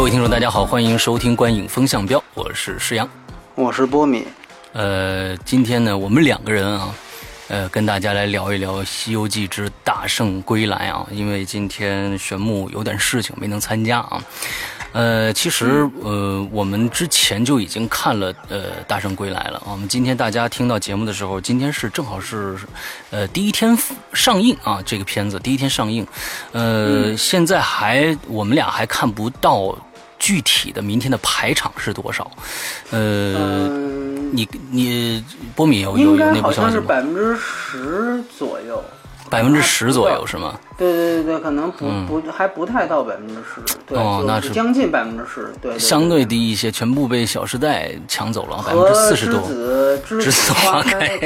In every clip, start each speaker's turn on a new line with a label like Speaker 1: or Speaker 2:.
Speaker 1: 各位听众，大家好，欢迎收听《观影风向标》，我是施阳。
Speaker 2: 我是波米。
Speaker 1: 呃，今天呢，我们两个人啊，呃，跟大家来聊一聊《西游记之大圣归来》啊，因为今天玄牧有点事情没能参加啊。呃，其实呃，我们之前就已经看了呃《大圣归来》了。我们今天大家听到节目的时候，今天是正好是呃第一天上映啊，这个片子第一天上映。呃，现在还我们俩还看不到具体的明天的排场是多少。呃，
Speaker 2: 嗯，
Speaker 1: 你你波米有有有
Speaker 2: 应该好
Speaker 1: 内部消息吗？
Speaker 2: 像是百分之十左右。
Speaker 1: 百分之十左右是吗？
Speaker 2: 对对对对，可能不
Speaker 1: 嗯。
Speaker 2: 不还不太到百分之十，对，
Speaker 1: 哦那
Speaker 2: 是将近百分之十，对，
Speaker 1: 相对
Speaker 2: 对。
Speaker 1: 低一些，全部被《小时代》抢走了，百分之四十
Speaker 2: 栀
Speaker 1: 多。
Speaker 2: 子栀
Speaker 1: 栀子花
Speaker 2: 花
Speaker 1: 开。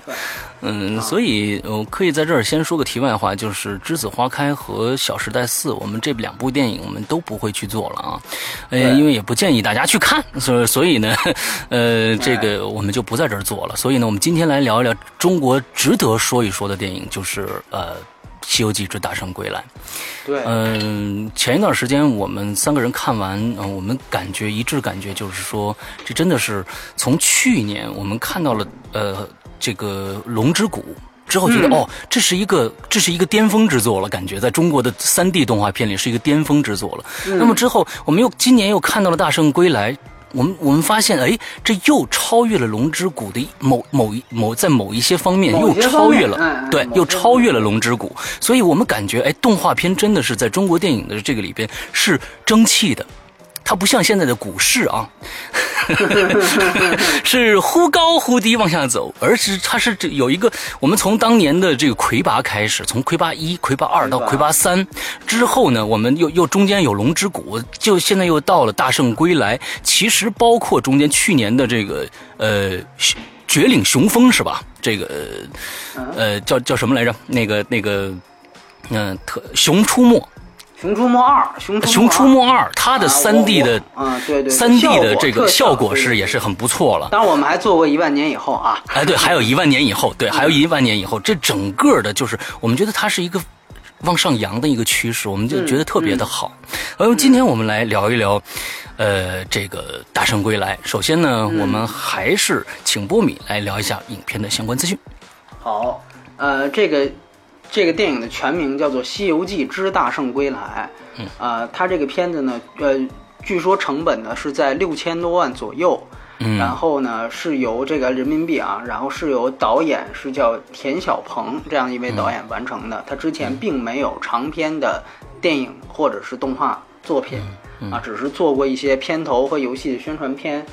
Speaker 1: 嗯，所以我可以在这儿先说个题外话，就是《栀子花开》和《小时代四》，我们这两部电影我们都不会去做了啊，呃，因为也不建议大家去看，所以 所以呢，呃，这个我们就不在这儿做了。所以呢，我们今天来聊一聊中国值得说一说的电影，就是呃。《西游记之大圣归来》，
Speaker 2: 对，
Speaker 1: 嗯，前一段时间我们三个人看完，嗯、我们感觉一致感觉就是说，这真的是从去年我们看到了呃这个《龙之谷》之后，觉得、
Speaker 2: 嗯
Speaker 1: 哦，这是一个这是一个巅峰之作了，感觉在中国的三 D 动画片里是一个巅峰之作了。那么之后，我们又今年又看到了《大圣归来》。我们我们发现，哎，这又超越了《龙之谷》的某某一某在某一些方面又超越了，对，又超越了《龙之谷》，所以我们感觉，哎，动画片真的是在中国电影的这个里边是争气的，它不像现在的股市啊，是忽高忽低往下走，而是它是这有一个，我们从当年的这个魁拔开始，从魁拔一、魁拔二到
Speaker 2: 魁拔
Speaker 1: 三之后呢，我们又又中间有龙之谷，就现在又到了大圣归来，其实包括中间去年的这个呃。绝岭雄风是吧？这个呃呃叫叫什么来着？那个那个嗯、特熊出没，
Speaker 2: 熊出没二，熊出
Speaker 1: 熊出没二，它的
Speaker 2: 啊
Speaker 1: 三 D 的
Speaker 2: 啊，对对，
Speaker 1: 三 D 的这个效果
Speaker 2: 是
Speaker 1: 是也是很不错了。
Speaker 2: 当然我们还做过一万年以后啊，
Speaker 1: 哎，对，还有一万年以后，对，还有一万年以后，这整个的就是我们觉得它是一个往上扬的一个趋势，我们就觉得特别的好。而今天我们来聊一聊，呃，这个《大圣归来》。首先呢，我们还是请波米来聊一下影片的相关资讯。
Speaker 2: 好，呃，这个这个电影的全名叫做《西游记之大圣归来》。嗯，呃，它这个片子呢，呃，据说成本呢是在六千多万左右。
Speaker 1: 嗯
Speaker 2: 然后呢，是由这个人民币啊，然后是由导演是叫田小鹏这样一位导演完成的。他之前并没有长篇的电影或者是动画作品啊，只是做过一些片头和游戏的宣传片。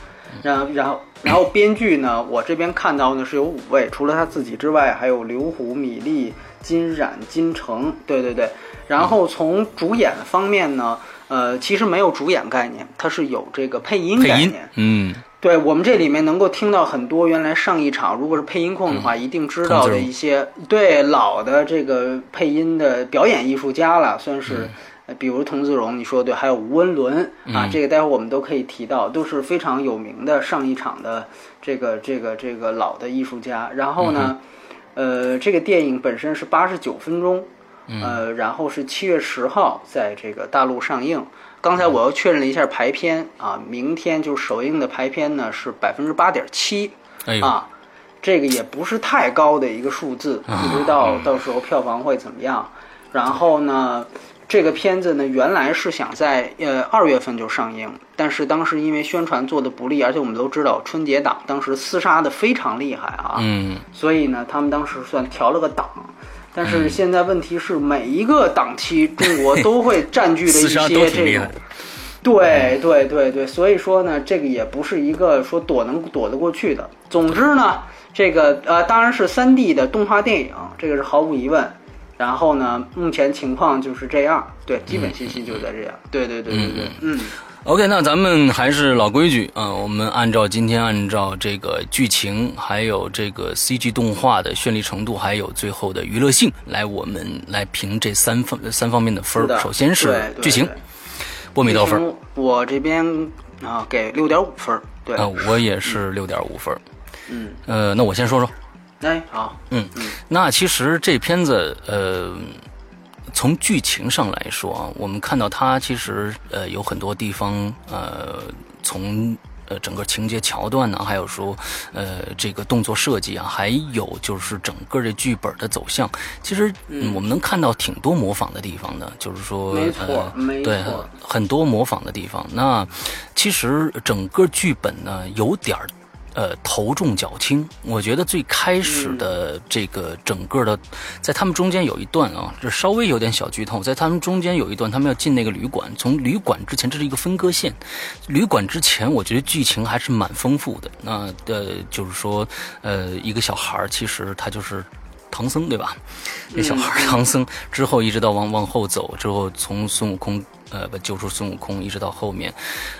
Speaker 2: 然后，然后，然后编剧呢，我这边看到呢是有五位，除了他自己之外，还有刘虎、米粒、金冉、金城，对对对。然后从主演方面呢，呃，其实没有主演概念，它是有这个配音
Speaker 1: 配音
Speaker 2: 概念。，
Speaker 1: 嗯，
Speaker 2: 对我们这里面能够听到很多原来上一场如果是配音控的话，一定知道的一些对老的这个配音的表演艺术家了，算是。呃比如童自荣，你说对，还有吴文伦啊，这个待会儿我们都可以提到，都是非常有名的上一场的这个这个这个老的艺术家。然后呢，呃，这个电影本身是八十九分钟，呃，然后是七月十号在这个大陆上映。刚才我又确认了一下排片啊，明天就是首映的排片呢是百分之八点七啊，这个也不是太高的一个数字，不知道到时候票房会怎么样。然后呢，这个片子呢原来是想在呃二月份就上映，但是当时因为宣传做的不利，而且我们都知道春节档当时厮杀的非常厉害啊，
Speaker 1: 嗯，
Speaker 2: 所以呢，他们当时算调了个档。但是现在问题是，每一个档期中国都会占据着 一些这种
Speaker 1: 挺厉害的，
Speaker 2: 对对对对，所以说呢，这个也不是一个说躲能躲得过去的。总之呢，这个呃当然是三 D 的动画电影，这个是毫无疑问。然后呢，目前情况就是这样，对，基本信息就在这样。对对对对对，嗯
Speaker 1: ，OK，那咱们还是老规矩啊，我们按照今天按照这个剧情，还有这个 CG 动画的绚丽程度，还有最后的娱乐性，来我们来评这三方三方面的分儿首先是剧情，波米多分？
Speaker 2: 我这边啊给六点五分。对，
Speaker 1: 啊，我也是六点五分。
Speaker 2: 嗯，
Speaker 1: 呃，那我先说说。
Speaker 2: 哎，好。
Speaker 1: 嗯，那其实这片子呃。从剧情上来说啊，我们看到它其实呃有很多地方呃从呃整个情节桥段呢，还有说呃这个动作设计啊，还有就是整个这剧本的走向，其实我们能看到挺多模仿的地方的，就是说
Speaker 2: 没错，没
Speaker 1: 错，对，很多模仿的地方。那其实整个剧本呢有点儿。呃，头重脚轻。我觉得最开始的这个整个的，在他们中间有一段啊，这稍微有点小剧透。在他们中间有一段，他们要进那个旅馆。从旅馆之前，这是一个分割线。旅馆之前，我觉得剧情还是蛮丰富的。那呃，就是说，呃，一个小孩其实他就是唐僧，对吧？那小孩唐僧之后，一直到往往后走之后，从孙悟空呃不救出孙悟空，一直到后面，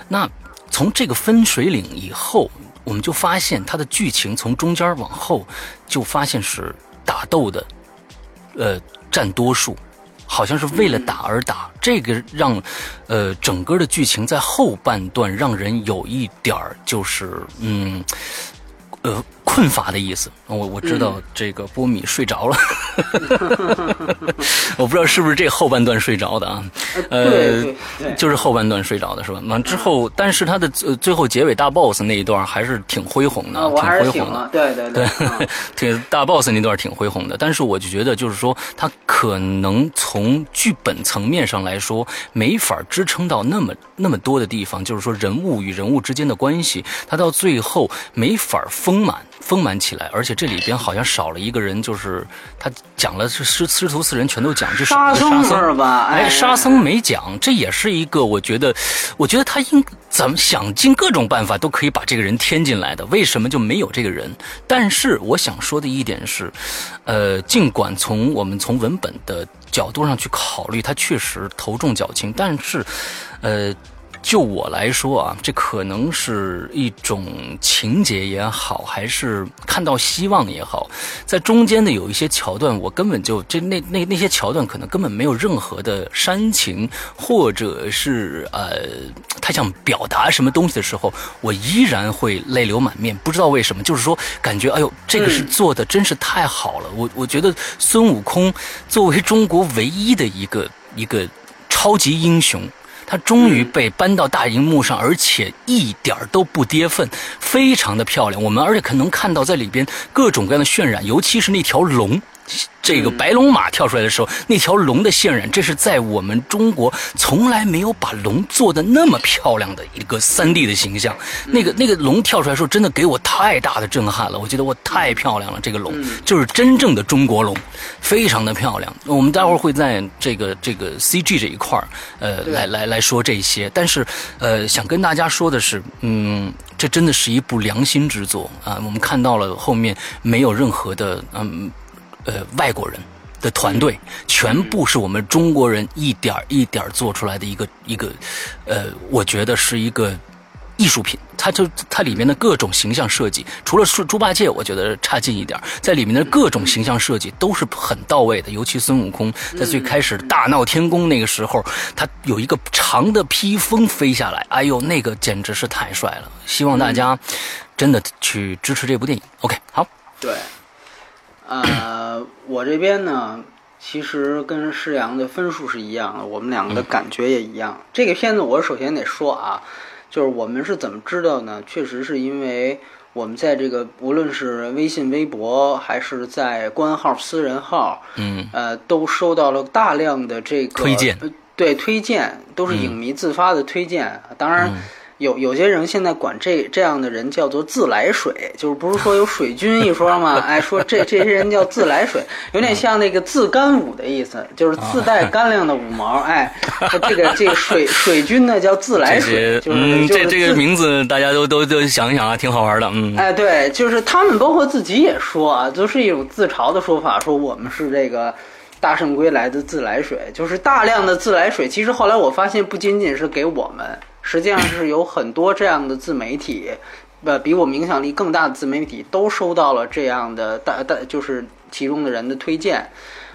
Speaker 1: 那从这个分水岭以后。我们就发现它的剧情从中间往后，就发现是打斗的，呃，占多数，好像是为了打而打。这个让，呃，整个的剧情在后半段让人有一点儿就是，嗯，呃。困乏的意思，我我知道这个波米睡着了，我不知道是不是这后半段睡着的啊？
Speaker 2: 呃，
Speaker 1: 就是后半段睡着的是吧？完之后，但是他的最最后结尾大 boss 那一段还是挺恢宏的，挺恢宏的。
Speaker 2: 对对对，
Speaker 1: 挺 大 boss 那段挺恢宏的。但是我就觉得，就是说他可能从剧本层面上来说，没法支撑到那么那么多的地方，就是说人物与人物之间的关系，他到最后没法丰满。丰满起来，而且这里边好像少了一个人，就是他讲了是师师徒四人全都讲，就是
Speaker 2: 沙僧吧？
Speaker 1: 哎，沙僧没讲，这也是一个我觉得，我觉得他应怎么想尽各种办法都可以把这个人添进来的，为什么就没有这个人？但是我想说的一点是，呃，尽管从我们从文本的角度上去考虑，他确实头重脚轻，但是，呃。就我来说啊，这可能是一种情节也好，还是看到希望也好，在中间的有一些桥段，我根本就这那那那些桥段可能根本没有任何的煽情，或者是呃，他想表达什么东西的时候，我依然会泪流满面。不知道为什么，就是说感觉哎呦，这个是做的真是太好了。我我觉得孙悟空作为中国唯一的一个一个超级英雄。它终于被搬到大荧幕上，而且一点都不跌份，非常的漂亮。我们而且可能看到在里边各种各样的渲染，尤其是那条龙。这个白龙马跳出来的时候，那条龙的渲染，这是在我们中国从来没有把龙做的那么漂亮的一个三 D 的形象。那个那个龙跳出来的时候，真的给我太大的震撼了。我觉得我太漂亮了，这个龙就是真正的中国龙，非常的漂亮。我们待会儿会在这个这个 CG 这一块儿，呃，来来来说这些。但是，呃，想跟大家说的是，嗯，这真的是一部良心之作啊。我们看到了后面没有任何的，嗯。呃，外国人的团队全部是我们中国人一点一点做出来的一个一个，呃，我觉得是一个艺术品。它就它里面的各种形象设计，除了猪猪八戒，我觉得差劲一点，在里面的各种形象设计都是很到位的。尤其孙悟空在最开始大闹天宫那个时候，他有一个长的披风飞下来，哎呦，那个简直是太帅了。希望大家真的去支持这部电影。OK，好。
Speaker 2: 对。呃，我这边呢，其实跟施阳的分数是一样的，我们两个的感觉也一样。这个片子我首先得说啊，就是我们是怎么知道呢？确实是因为我们在这个无论是微信、微博，还是在官号、私人号，
Speaker 1: 嗯，
Speaker 2: 呃，都收到了大量的这个
Speaker 1: 推荐，
Speaker 2: 对，推荐都是影迷自发的推荐，当然。有有些人现在管这这样的人叫做自来水，就是不是说有水军一说吗？哎，说这这些人叫自来水，有点像那个自干五的意思，就是自带干粮的五毛。哎，这个这个水水军呢叫自来水，就是
Speaker 1: 这这个名字大家都都都想一想啊，挺好玩的。嗯，
Speaker 2: 哎，对，就是他们包括自己也说啊，都是一种自嘲的说法，说我们是这个大圣归来的自来水，就是大量的自来水。其实后来我发现，不仅仅是给我们。实际上是有很多这样的自媒体，呃，比我们影响力更大的自媒体都收到了这样的大大，就是其中的人的推荐。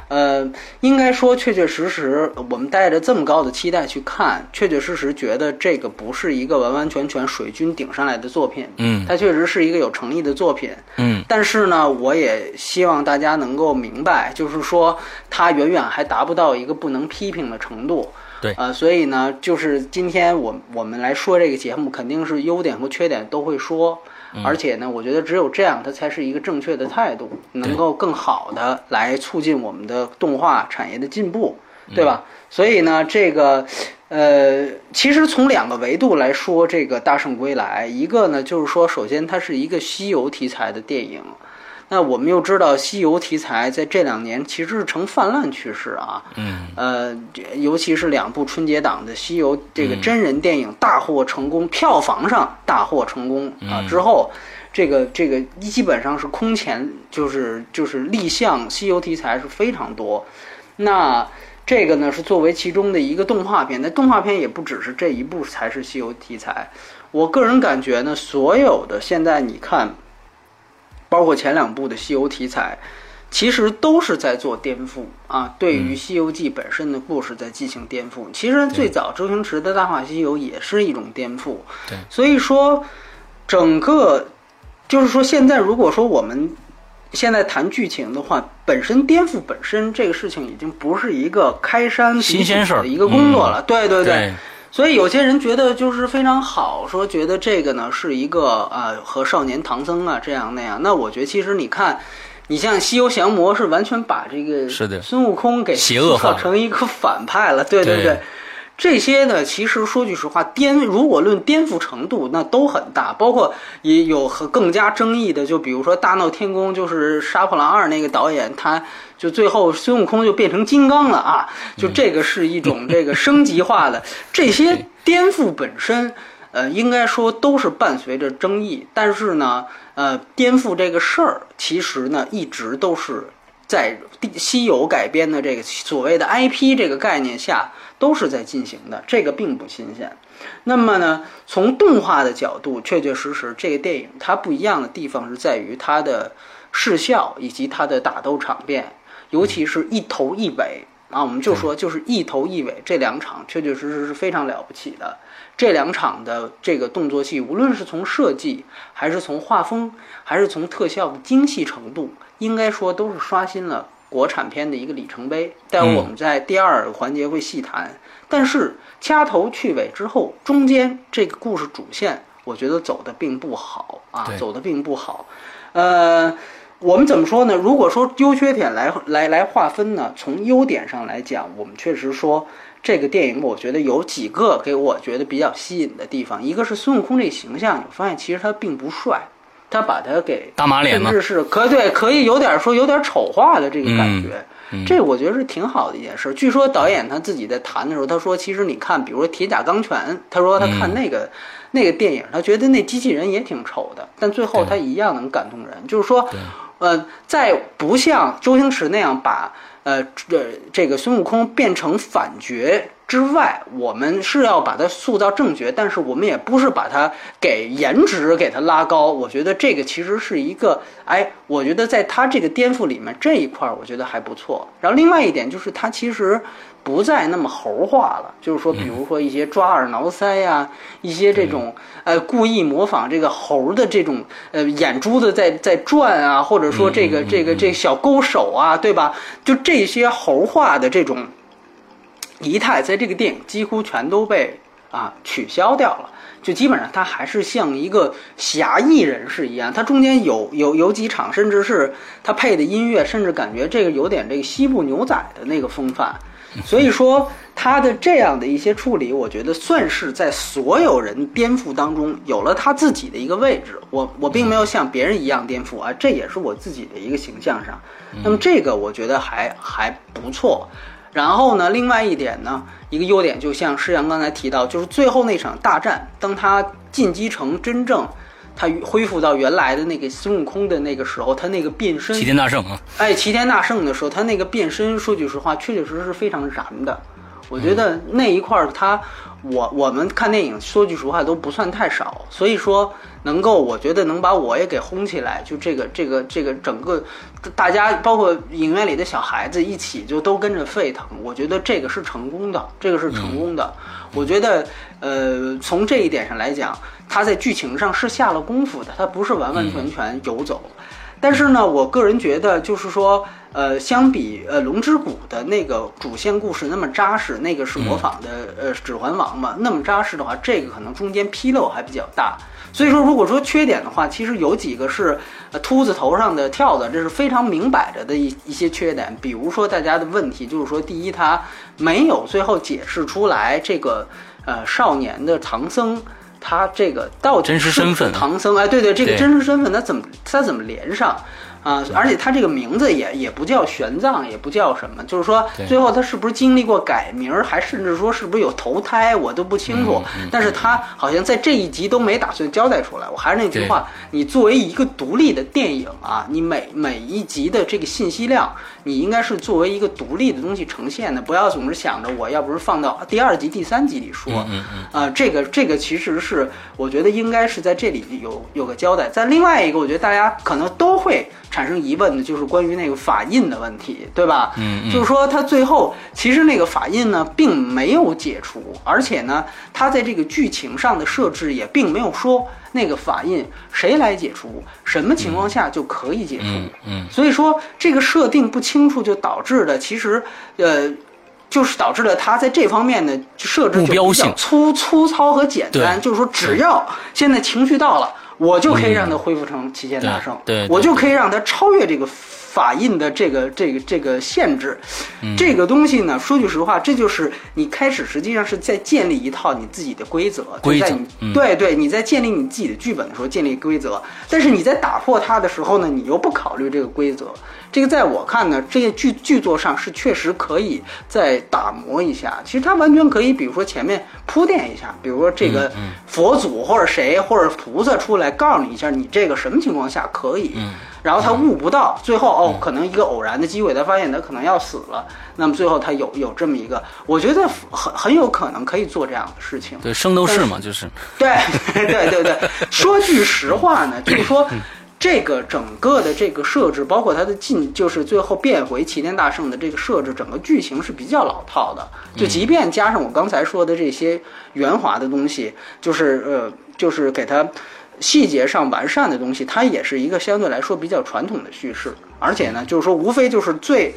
Speaker 2: 呃，应该说，确确实实，我们带着这么高的期待去看，确确实实觉得这个不是一个完完全全水军顶上来的作品，
Speaker 1: 嗯，
Speaker 2: 它确实是一个有诚意的作品，
Speaker 1: 嗯，
Speaker 2: 但是呢，我也希望大家能够明白，就是说，它远远还达不到一个不能批评的程度，
Speaker 1: 对，
Speaker 2: 呃，所以呢，就是今天我我们来说这个节目，肯定是优点和缺点都会说。而且呢，我觉得只有这样，它才是一个正确的态度，能够更好的来促进我们的动画产业的进步，对吧？所以呢，这个，呃，其实从两个维度来说，这个《大圣归来》，一个呢就是说，首先它是一个西游题材的电影。那我们又知道，西游题材在这两年其实是呈泛滥趋势啊。
Speaker 1: 嗯。
Speaker 2: 呃，尤其是两部春节档的西游这个真人电影大获成功，票房上大获成功啊之后，这个这个基本上是空前，就是就是立项西游题材是非常多。那这个呢是作为其中的一个动画片，那动画片也不只是这一部才是西游题材。我个人感觉呢，所有的现在你看。包括前两部的西游题材，其实都是在做颠覆啊，对于《西游记》本身的故事在进行颠覆。其实最早周星驰的《大话西游》也是一种颠覆。
Speaker 1: 对，
Speaker 2: 所以说整个就是说，现在如果说我们现在谈剧情的话，本身颠覆本身这个事情已经不是一个开山
Speaker 1: 新鲜事儿
Speaker 2: 的一个工作了。对
Speaker 1: 对
Speaker 2: 对。所以有些人觉得就是非常好，说觉得这个呢是一个啊和少年唐僧啊这样那样。那我觉得其实你看，你像《西游降魔》是完全把这个孙悟空给
Speaker 1: 邪恶化
Speaker 2: 成一个反派了，对
Speaker 1: 对
Speaker 2: 对。这些呢，其实说句实话，颠如果论颠覆程度，那都很大。包括也有和更加争议的，就比如说《大闹天宫》，就是《杀破狼二》那个导演，他就最后孙悟空就变成金刚了啊！就这个是一种 这个升级化的。这些颠覆本身，呃，应该说都是伴随着争议。但是呢，呃，颠覆这个事儿，其实呢，一直都是在西游改编的这个所谓的 IP 这个概念下。都是在进行的，这个并不新鲜。那么呢，从动画的角度，确确实实，这个电影它不一样的地方是在于它的视效以及它的打斗场面，尤其是一头一尾啊，我们就说就是一头一尾这两场，确确实实是非常了不起的。这两场的这个动作戏，无论是从设计，还是从画风，还是从特效的精细程度，应该说都是刷新了。国产片的一个里程碑，待会我们在第二环节会细谈。但是掐头去尾之后，中间这个故事主线，我觉得走的并不好啊，走的并不好。呃，我们怎么说呢？如果说优缺点来来来划分呢？从优点上来讲，我们确实说这个电影，我觉得有几个给我觉得比较吸引的地方。一个是孙悟空这个形象，我发现其实他并不帅。他把他给
Speaker 1: 大马脸
Speaker 2: 甚至是可对，可以有点说有点丑化的这个感觉，这我觉得是挺好的一件事。据说导演他自己在谈的时候，他说其实你看，比如说《铁甲钢拳》，他说他看那个那个电影，他觉得那机器人也挺丑的，但最后他一样能感动人。就是说，呃，在不像周星驰那样把呃这这个孙悟空变成反角。之外，我们是要把它塑造正角，但是我们也不是把它给颜值给它拉高。我觉得这个其实是一个，哎，我觉得在他这个颠覆里面这一块，我觉得还不错。然后另外一点就是，他其实不再那么猴化了，就是说，比如说一些抓耳挠腮呀，一些这种呃故意模仿这个猴的这种呃眼珠子在在转啊，或者说这个这个这小勾手啊，对吧？就这些猴化的这种。仪态在这个电影几乎全都被啊取消掉了，就基本上他还是像一个侠义人士一样。他中间有有有几场，甚至是他配的音乐，甚至感觉这个有点这个西部牛仔的那个风范。所以说他的这样的一些处理，我觉得算是在所有人颠覆当中有了他自己的一个位置。我我并没有像别人一样颠覆啊，这也是我自己的一个形象上。那么这个我觉得还还不错。然后呢，另外一点呢，一个优点就像施阳刚才提到，就是最后那场大战，当他进击成真正他恢复到原来的那个孙悟空的那个时候，他那个变身，
Speaker 1: 齐天大圣啊，
Speaker 2: 哎，齐天大圣的时候，他那个变身，说句实话，确确实实是非常燃的。我觉得那一块儿他。我我们看电影，说句实话都不算太少，所以说能够，我觉得能把我也给轰起来，就这个这个这个整个，大家包括影院里的小孩子一起就都跟着沸腾，我觉得这个是成功的，这个是成功的。我觉得，呃，从这一点上来讲，他在剧情上是下了功夫的，他不是完完全全游走。但是呢，我个人觉得就是说。呃，相比呃《龙之谷》的那个主线故事那么扎实，那个是模仿的呃《指环王》嘛，那么扎实的话，这个可能中间纰漏还比较大。所以说，如果说缺点的话，其实有几个是呃秃子头上的跳蚤，这是非常明摆着的一一些缺点。比如说，大家的问题就是说，第一，他没有最后解释出来这个呃少年的唐僧，他这个到底真实身份唐僧？哎，对对，这个真实身份他怎么他怎么连上？啊，而且他这个名字也也不叫玄奘，也不叫什么，就是说最后他是不是经历过改名，还甚至说是不是有投胎，我都不清楚。但是他好像在这一集都没打算交代出来。我还是那句话，你作为一个独立的电影啊，你每每一集的这个信息量，你应该是作为一个独立的东西呈现的，不要总是想着我要不是放到第二集、第三集里说。啊，这个这个其实是我觉得应该是在这里有有个交代。在另外一个，我觉得大家可能都会。产生疑问的就是关于那个法印的问题，对吧？
Speaker 1: 嗯，
Speaker 2: 就是说他最后其实那个法印呢并没有解除，而且呢，他在这个剧情上的设置也并没有说那个法印谁来解除，什么情况下就可以解除。
Speaker 1: 嗯，
Speaker 2: 所以说这个设定不清楚，就导致了其实呃，就是导致了他在这方面的设置就比较粗粗糙和简单，就是说只要现在情绪到了。我就可以让他恢复成齐天大圣，
Speaker 1: 对，
Speaker 2: 我就可以让他超越这个。法印的这个这个这个限制，这个东西呢，说句实话，这就是你开始实际上是在建立一套你自己的规则，
Speaker 1: 规
Speaker 2: 则，对对，你在建立你自己的剧本的时候建立规则，但是你在打破它的时候呢，你又不考虑这个规则，这个在我看呢，这些剧剧作上是确实可以再打磨一下，其实它完全可以，比如说前面铺垫一下，比如说这个佛祖或者谁或者菩萨出来告诉你一下，你这个什么情况下可以。然后他悟不到，最后哦，可能一个偶然的机会，他发现他可能要死了。那么最后他有有这么一个，我觉得很很有可能可以做这样的事情。
Speaker 1: 对，圣斗士嘛，就是。
Speaker 2: 对对对对，说句实话呢，就是说 这个整个的这个设置，包括他的进，就是最后变回齐天大圣的这个设置，整个剧情是比较老套的。就即便加上我刚才说的这些圆滑的东西，就是呃，就是给他。细节上完善的东西，它也是一个相对来说比较传统的叙事，而且呢，就是说，无非就是最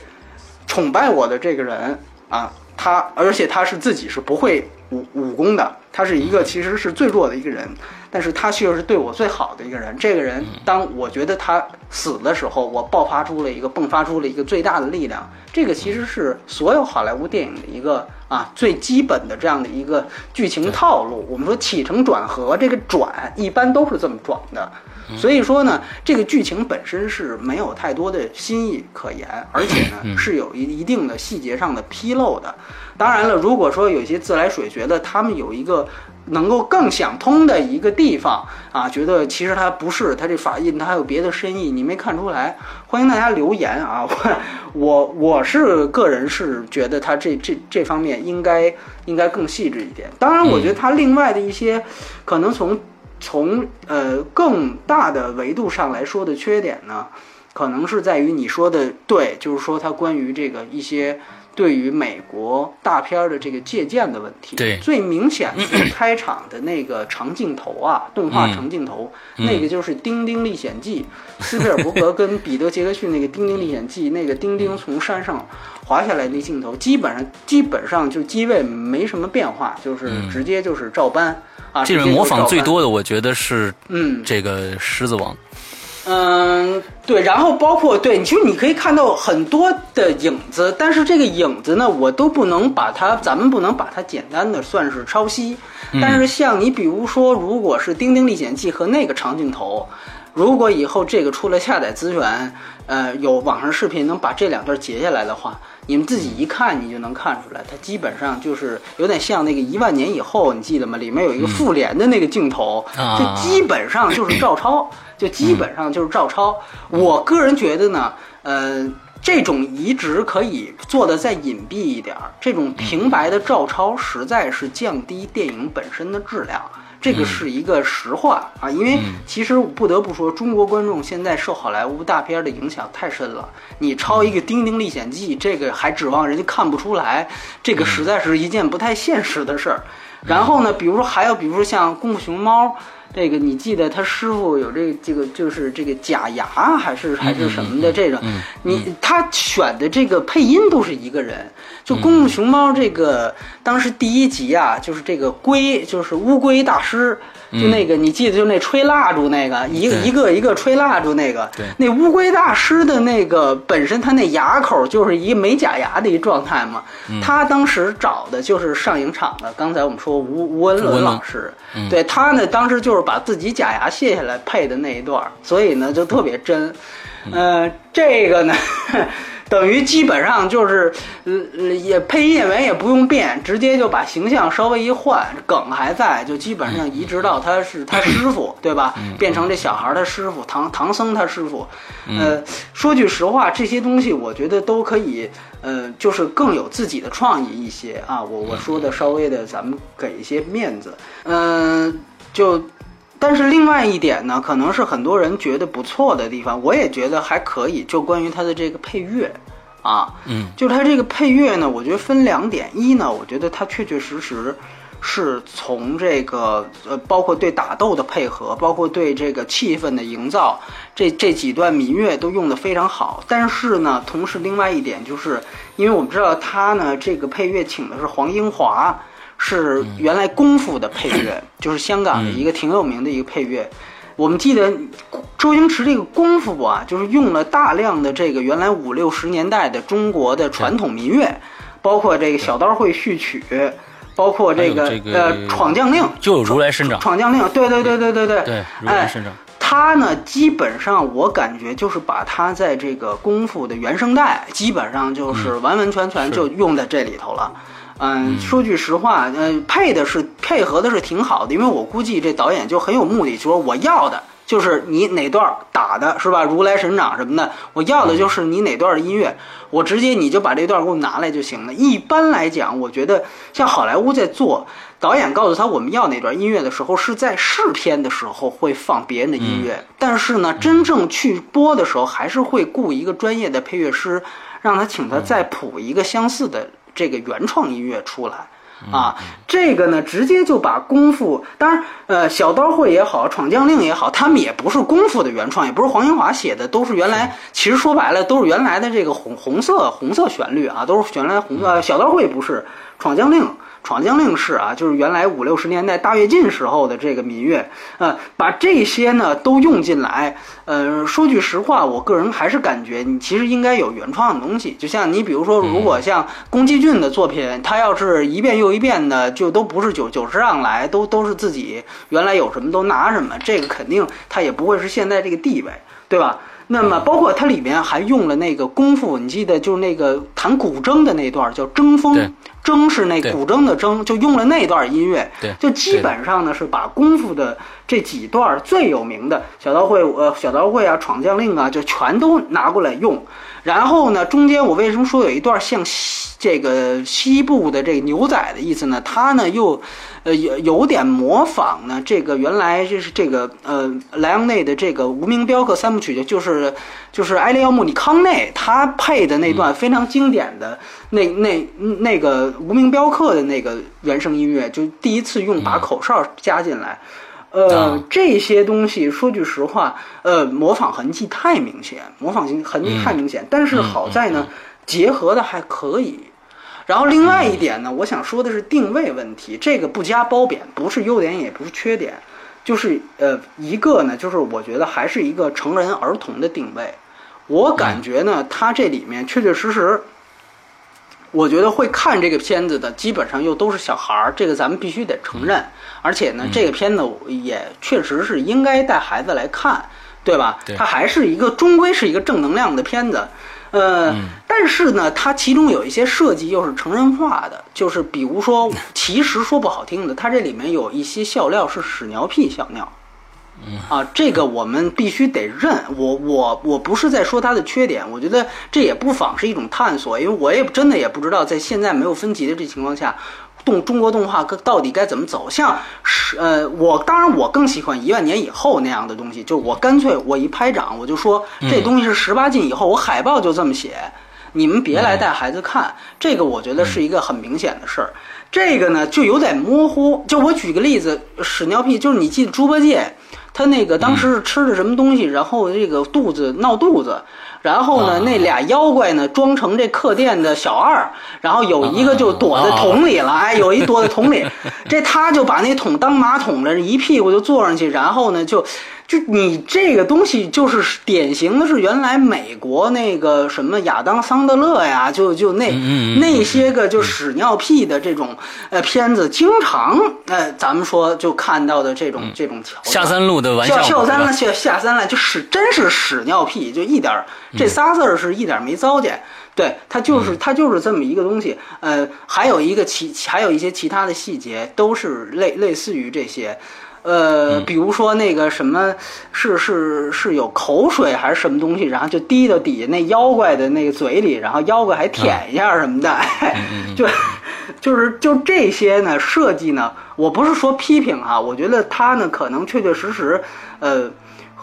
Speaker 2: 崇拜我的这个人啊，他，而且他是自己是不会武武功的，他是一个其实是最弱的一个人。但是他却是对我最好的一个人。这个人，当我觉得他死的时候，我爆发出了一个迸发出了一个最大的力量。这个其实是所有好莱坞电影的一个啊最基本的这样的一个剧情套路。我们说起承转合，这个转一般都是这么转的。所以说呢，这个剧情本身是没有太多的新意可言，而且呢是有一一定的细节上的纰漏的。当然了，如果说有些自来水觉得他们有一个。能够更想通的一个地方啊，觉得其实它不是，它这法印它还有别的深意，你没看出来？欢迎大家留言啊！我我我是个人是觉得它这这这方面应该应该更细致一点。当然，我觉得它另外的一些可能从从呃更大的维度上来说的缺点呢，可能是在于你说的对，就是说它关于这个一些。对于美国大片的这个借鉴的问题，
Speaker 1: 对。
Speaker 2: 最明显的开场的那个长镜头啊，动画长镜头，那个就是《丁丁历险记》，斯皮尔伯格跟彼得杰克逊那个《丁丁历险记》，那个丁丁从山上滑下来那镜头，基本上基本上就机位没什么变化，就是直接就是照搬啊。
Speaker 1: 这种模仿最多的，我觉得是
Speaker 2: 嗯，
Speaker 1: 这个《狮子王》。
Speaker 2: 嗯，对，然后包括对，其实你可以看到很多的影子，但是这个影子呢，我都不能把它，咱们不能把它简单的算是抄袭。但是像你比如说，如果是《丁丁历险记》和那个长镜头，如果以后这个出了下载资源，呃，有网上视频能把这两段截下来的话。你们自己一看，你就能看出来，它基本上就是有点像那个一万年以后，你记得吗？里面有一个复联的那个镜头，这基本上就是照抄，就基本上就是照抄。我个人觉得呢，呃，这种移植可以做的再隐蔽一点儿，这种平白的照抄实在是降低电影本身的质量，这个是一个实话啊。因为其实不得不说，中国观众现在受好莱坞大片的影响太深了。你抄一个《丁丁历险记》，这个还指望人家看不出来，这个实在是一件不太现实的事儿。然后呢，比如说还有，比如说像《功夫熊猫》。这个你记得他师傅有这个这个就是这个假牙还是还是什么的这个，你他选的这个配音都是一个人，就《功夫熊猫》这个当时第一集啊，就是这个龟就是乌龟大师。就那个，你记得就那吹蜡烛那个，一个一个一个吹蜡烛那个，那乌龟大师的那个本身他那牙口就是一个没假牙的一状态嘛。他当时找的就是上影厂的，刚才我们说吴吴文伦老师，对他呢当时就是把自己假牙卸下来配的那一段，所以呢就特别真。嗯，这个呢。等于基本上就是，呃，也配音演员也不用变，直接就把形象稍微一换，梗还在，就基本上移植到他是 他师傅，对吧？变成这小孩的师傅，唐唐僧他师傅。呃，说句实话，这些东西我觉得都可以，呃，就是更有自己的创意一些啊。我我说的稍微的，咱们给一些面子，嗯，就。但是另外一点呢，可能是很多人觉得不错的地方，我也觉得还可以。就关于它的这个配乐，啊，
Speaker 1: 嗯，
Speaker 2: 就是它这个配乐呢，我觉得分两点。一呢，我觉得它确确实实是从这个呃，包括对打斗的配合，包括对这个气氛的营造，这这几段民乐都用的非常好。但是呢，同时另外一点就是，因为我们知道他呢，这个配乐请的是黄英华。是原来功夫的配乐，就是香港的一个挺有名的一个配乐。我们记得周星驰这个功夫啊，就是用了大量的这个原来五六十年代的中国的传统民乐，包括这个小刀会序曲，包括这个呃闯将令，
Speaker 1: 就有如来神掌。
Speaker 2: 闯将令，对对对对对
Speaker 1: 对。对，如来神掌。
Speaker 2: 他呢，基本上我感觉就是把他在这个功夫的原声带，基本上就是完完全全就用在这里头了。嗯，说句实话，嗯，配的是配合的是挺好的，因为我估计这导演就很有目的，说我要的就是你哪段打的是吧，如来神掌什么的，我要的就是你哪段的音乐，我直接你就把这段给我拿来就行了。一般来讲，我觉得像好莱坞在做，导演告诉他我们要哪段音乐的时候，是在试片的时候会放别人的音乐，但是呢，真正去播的时候，还是会雇一个专业的配乐师，让他请他再谱一个相似的。这个原创音乐出来，啊，这个呢，直接就把功夫，当然，呃，小刀会也好，闯将令也好，他们也不是功夫的原创，也不是黄英华写的，都是原来，其实说白了，都是原来的这个红红色红色旋律啊，都是原来红呃，小刀会不是，闯将令。闯将令是啊，就是原来五六十年代大跃进时候的这个民乐，呃，把这些呢都用进来。呃，说句实话，我个人还是感觉你其实应该有原创的东西。就像你比如说，如果像宫崎骏的作品，他要是一遍又一遍的，就都不是九九十让来，都都是自己原来有什么都拿什么，这个肯定他也不会是现在这个地位，对吧？那么，包括它里面还用了那个功夫，你记得就是那个弹古筝的那段叫《争锋》，筝是那古筝的筝，就用了那段音乐，就基本上呢是把功夫的这几段最有名的小刀会，呃，小刀会啊，闯将令啊，就全都拿过来用。然后呢，中间我为什么说有一段像西这个西部的这个牛仔的意思呢？他呢又，呃有有点模仿呢这个原来就是这个呃莱昂内的这个无名镖客三部曲，就是就是埃利奥穆尼康内他配的那段非常经典的那那那个无名镖客的那个原声音乐，就第一次用把口哨加进来。呃，这些东西说句实话，呃，模仿痕迹太明显，模仿性痕迹太明显。但是好在呢，结合的还可以。然后另外一点呢，我想说的是定位问题，这个不加褒贬，不是优点也不是缺点，就是呃，一个呢，就是我觉得还是一个成人儿童的定位。我感觉呢，它这里面确确实实。我觉得会看这个片子的基本上又都是小孩儿，这个咱们必须得承认。而且呢，这个片子也确实是应该带孩子来看，对吧？它还是一个终归是一个正能量的片子。呃，但是呢，它其中有一些设计又是成人化的，就是比如说，其实说不好听的，它这里面有一些笑料是屎尿屁笑料。啊，这个我们必须得认。我我我不是在说它的缺点，我觉得这也不妨是一种探索，因为我也真的也不知道在现在没有分级的这情况下。动中国动画到底该怎么走？向是呃，我当然我更喜欢一万年以后那样的东西，就我干脆我一拍掌，我就说这东西是十八禁以后，我海报就这么写，你们别来带孩子看。这个我觉得是一个很明显的事儿。这个呢就有点模糊。就我举个例子，屎尿屁，就是你记得猪八戒，他那个当时是吃的什么东西，然后这个肚子闹肚子。然后呢，那俩妖怪呢，装成这客店的小二，然后有一个就躲在桶里了，哎，有一躲在桶里，这他就把那桶当马桶了，一屁股就坐上去，然后呢就。就你这个东西，就是典型的是原来美国那个什么亚当桑德勒呀，就就那那些个就屎尿屁的这种呃片子，经常呃咱们说就看到的这种这种桥
Speaker 1: 下三路的玩笑，
Speaker 2: 下三了下下三滥，就是真是屎尿屁，就一点这仨字儿是一点没糟践，对他就是他就是这么一个东西，呃，还有一个其还有一些其他的细节都是类类似于这些。呃，比如说那个什么，是是是有口水还是什么东西，然后就滴到底下那妖怪的那个嘴里，然后妖怪还舔一下什么的，就就是就这些呢设计呢，我不是说批评啊，我觉得它呢可能确确实实，呃。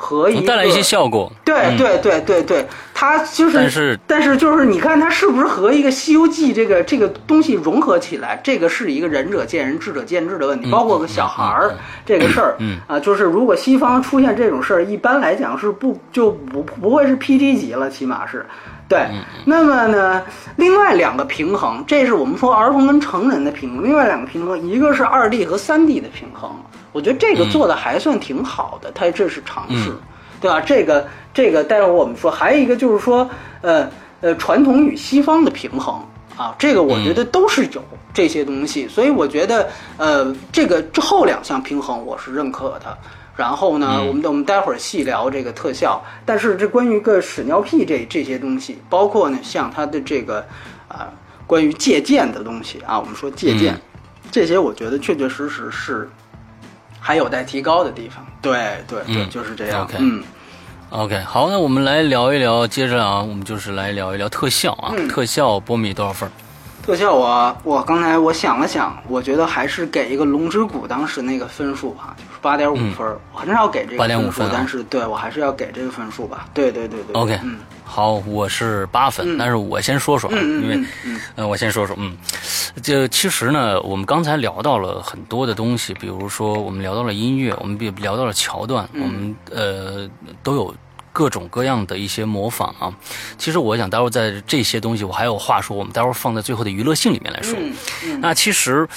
Speaker 2: 和一
Speaker 1: 带来一些效果，
Speaker 2: 对对对对对，它就是，但
Speaker 1: 是
Speaker 2: 但是就是你看它是不是和一个《西游记》这个这个东西融合起来？这个是一个仁者见仁，智者见智的问题。包括个小孩儿这个事儿，啊，就是如果西方出现这种事儿，一般来讲是不就不不会是 PG 级了，起码是对。那么呢，另外两个平衡，这是我们说儿童跟成人的平衡。另外两个平衡，一个是二 D 和三 D 的平衡。我觉得这个做的还算挺好的，它这是尝试，对吧？这个这个，待会儿我们说，还有一个就是说，呃呃，传统与西方的平衡啊，这个我觉得都是有这些东西，所以我觉得，呃，这个之后两项平衡我是认可的。然后呢，我们我们待会儿细聊这个特效，但是这关于个屎尿屁这这些东西，包括呢像它的这个啊，关于借鉴的东西啊，我们说借鉴这些，我觉得确确实实是。还有待提高的地方，对对对，就是这样。嗯
Speaker 1: ，OK，好，那我们来聊一聊，接着啊，我们就是来聊一聊特效啊，特效波米多少分？
Speaker 2: 特效我我刚才我想了想，我觉得还是给一个龙之谷当时那个分数吧，就是八点五分。我很少给这个分数，但是对我还是要给这个分数吧。对对对对。
Speaker 1: OK，嗯。好，我是八分，但是我先说说，因为，嗯，我先说说，嗯，就其实呢，我们刚才聊到了很多的东西，比如说我们聊到了音乐，我们也聊到了桥段，我们呃都有各种各样的一些模仿啊。其实我想待会儿在这些东西，我还有话说，我们待会儿放在最后的娱乐性里面来说。那其实，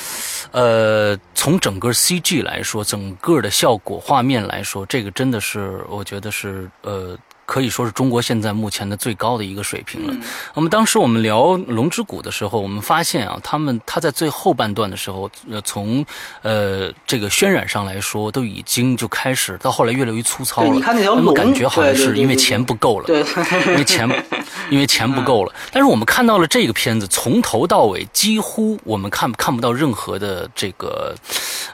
Speaker 1: 呃，从整个 CG 来说，整个的效果画面来说，这个真的是我觉得是呃。可以说是中国现在目前的最高的一个水平了。那么当时我们聊《龙之谷》的时候，我们发现啊，他们他在最后半段的时候，呃，从呃这个渲染上来说，都已经就开始到后来越来越粗糙了。
Speaker 2: 你看那条龙，
Speaker 1: 感觉好像是因为钱不够了，
Speaker 2: 对，
Speaker 1: 因为钱因为钱不够了。但是我们看到了这个片子，从头到尾几乎我们看看不到任何的这个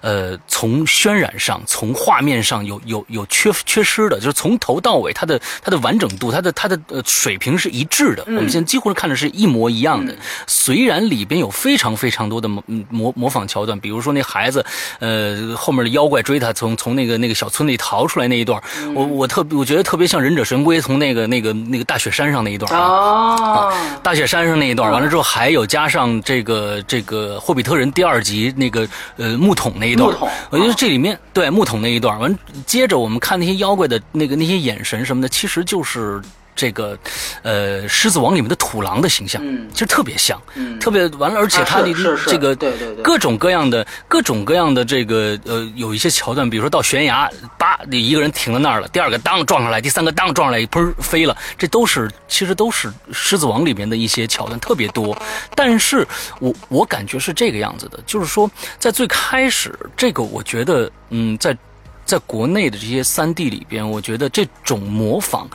Speaker 1: 呃，从渲染上、从画面上有有有缺缺失的，就是从头到尾它的。它的完整度，它的它的呃水平是一致的。我们现在几乎是看的是一模一样的。虽然里边有非常非常多的模模模仿桥段，比如说那孩子，呃，后面的妖怪追他，从从那个那个小村里逃出来那一段，我我特我觉得特别像忍者神龟从那个那个那个大雪山上那一段啊，大雪山上那一段，完了之后还有加上这个这个霍比特人第二集那个呃木桶那一段，我觉得这里面对木桶那一段，完接着我们看那些妖怪的那个那些眼神什么的，其。实就是这个，呃，《狮子王》里面的土狼的形象，其实特别像，特别完了，而且他的这个各种各样的、各种各样的这个，呃，有一些桥段，比如说到悬崖，叭，一个人停在那儿了，第二个当撞上来，第三个当撞上来，砰飞了，这都是其实都是《狮子王》里面的一些桥段，特别多。但是我我感觉是这个样子的，就是说在最开始，这个我觉得，嗯，在。在国内的这些三 D 里边，我觉得这种模仿，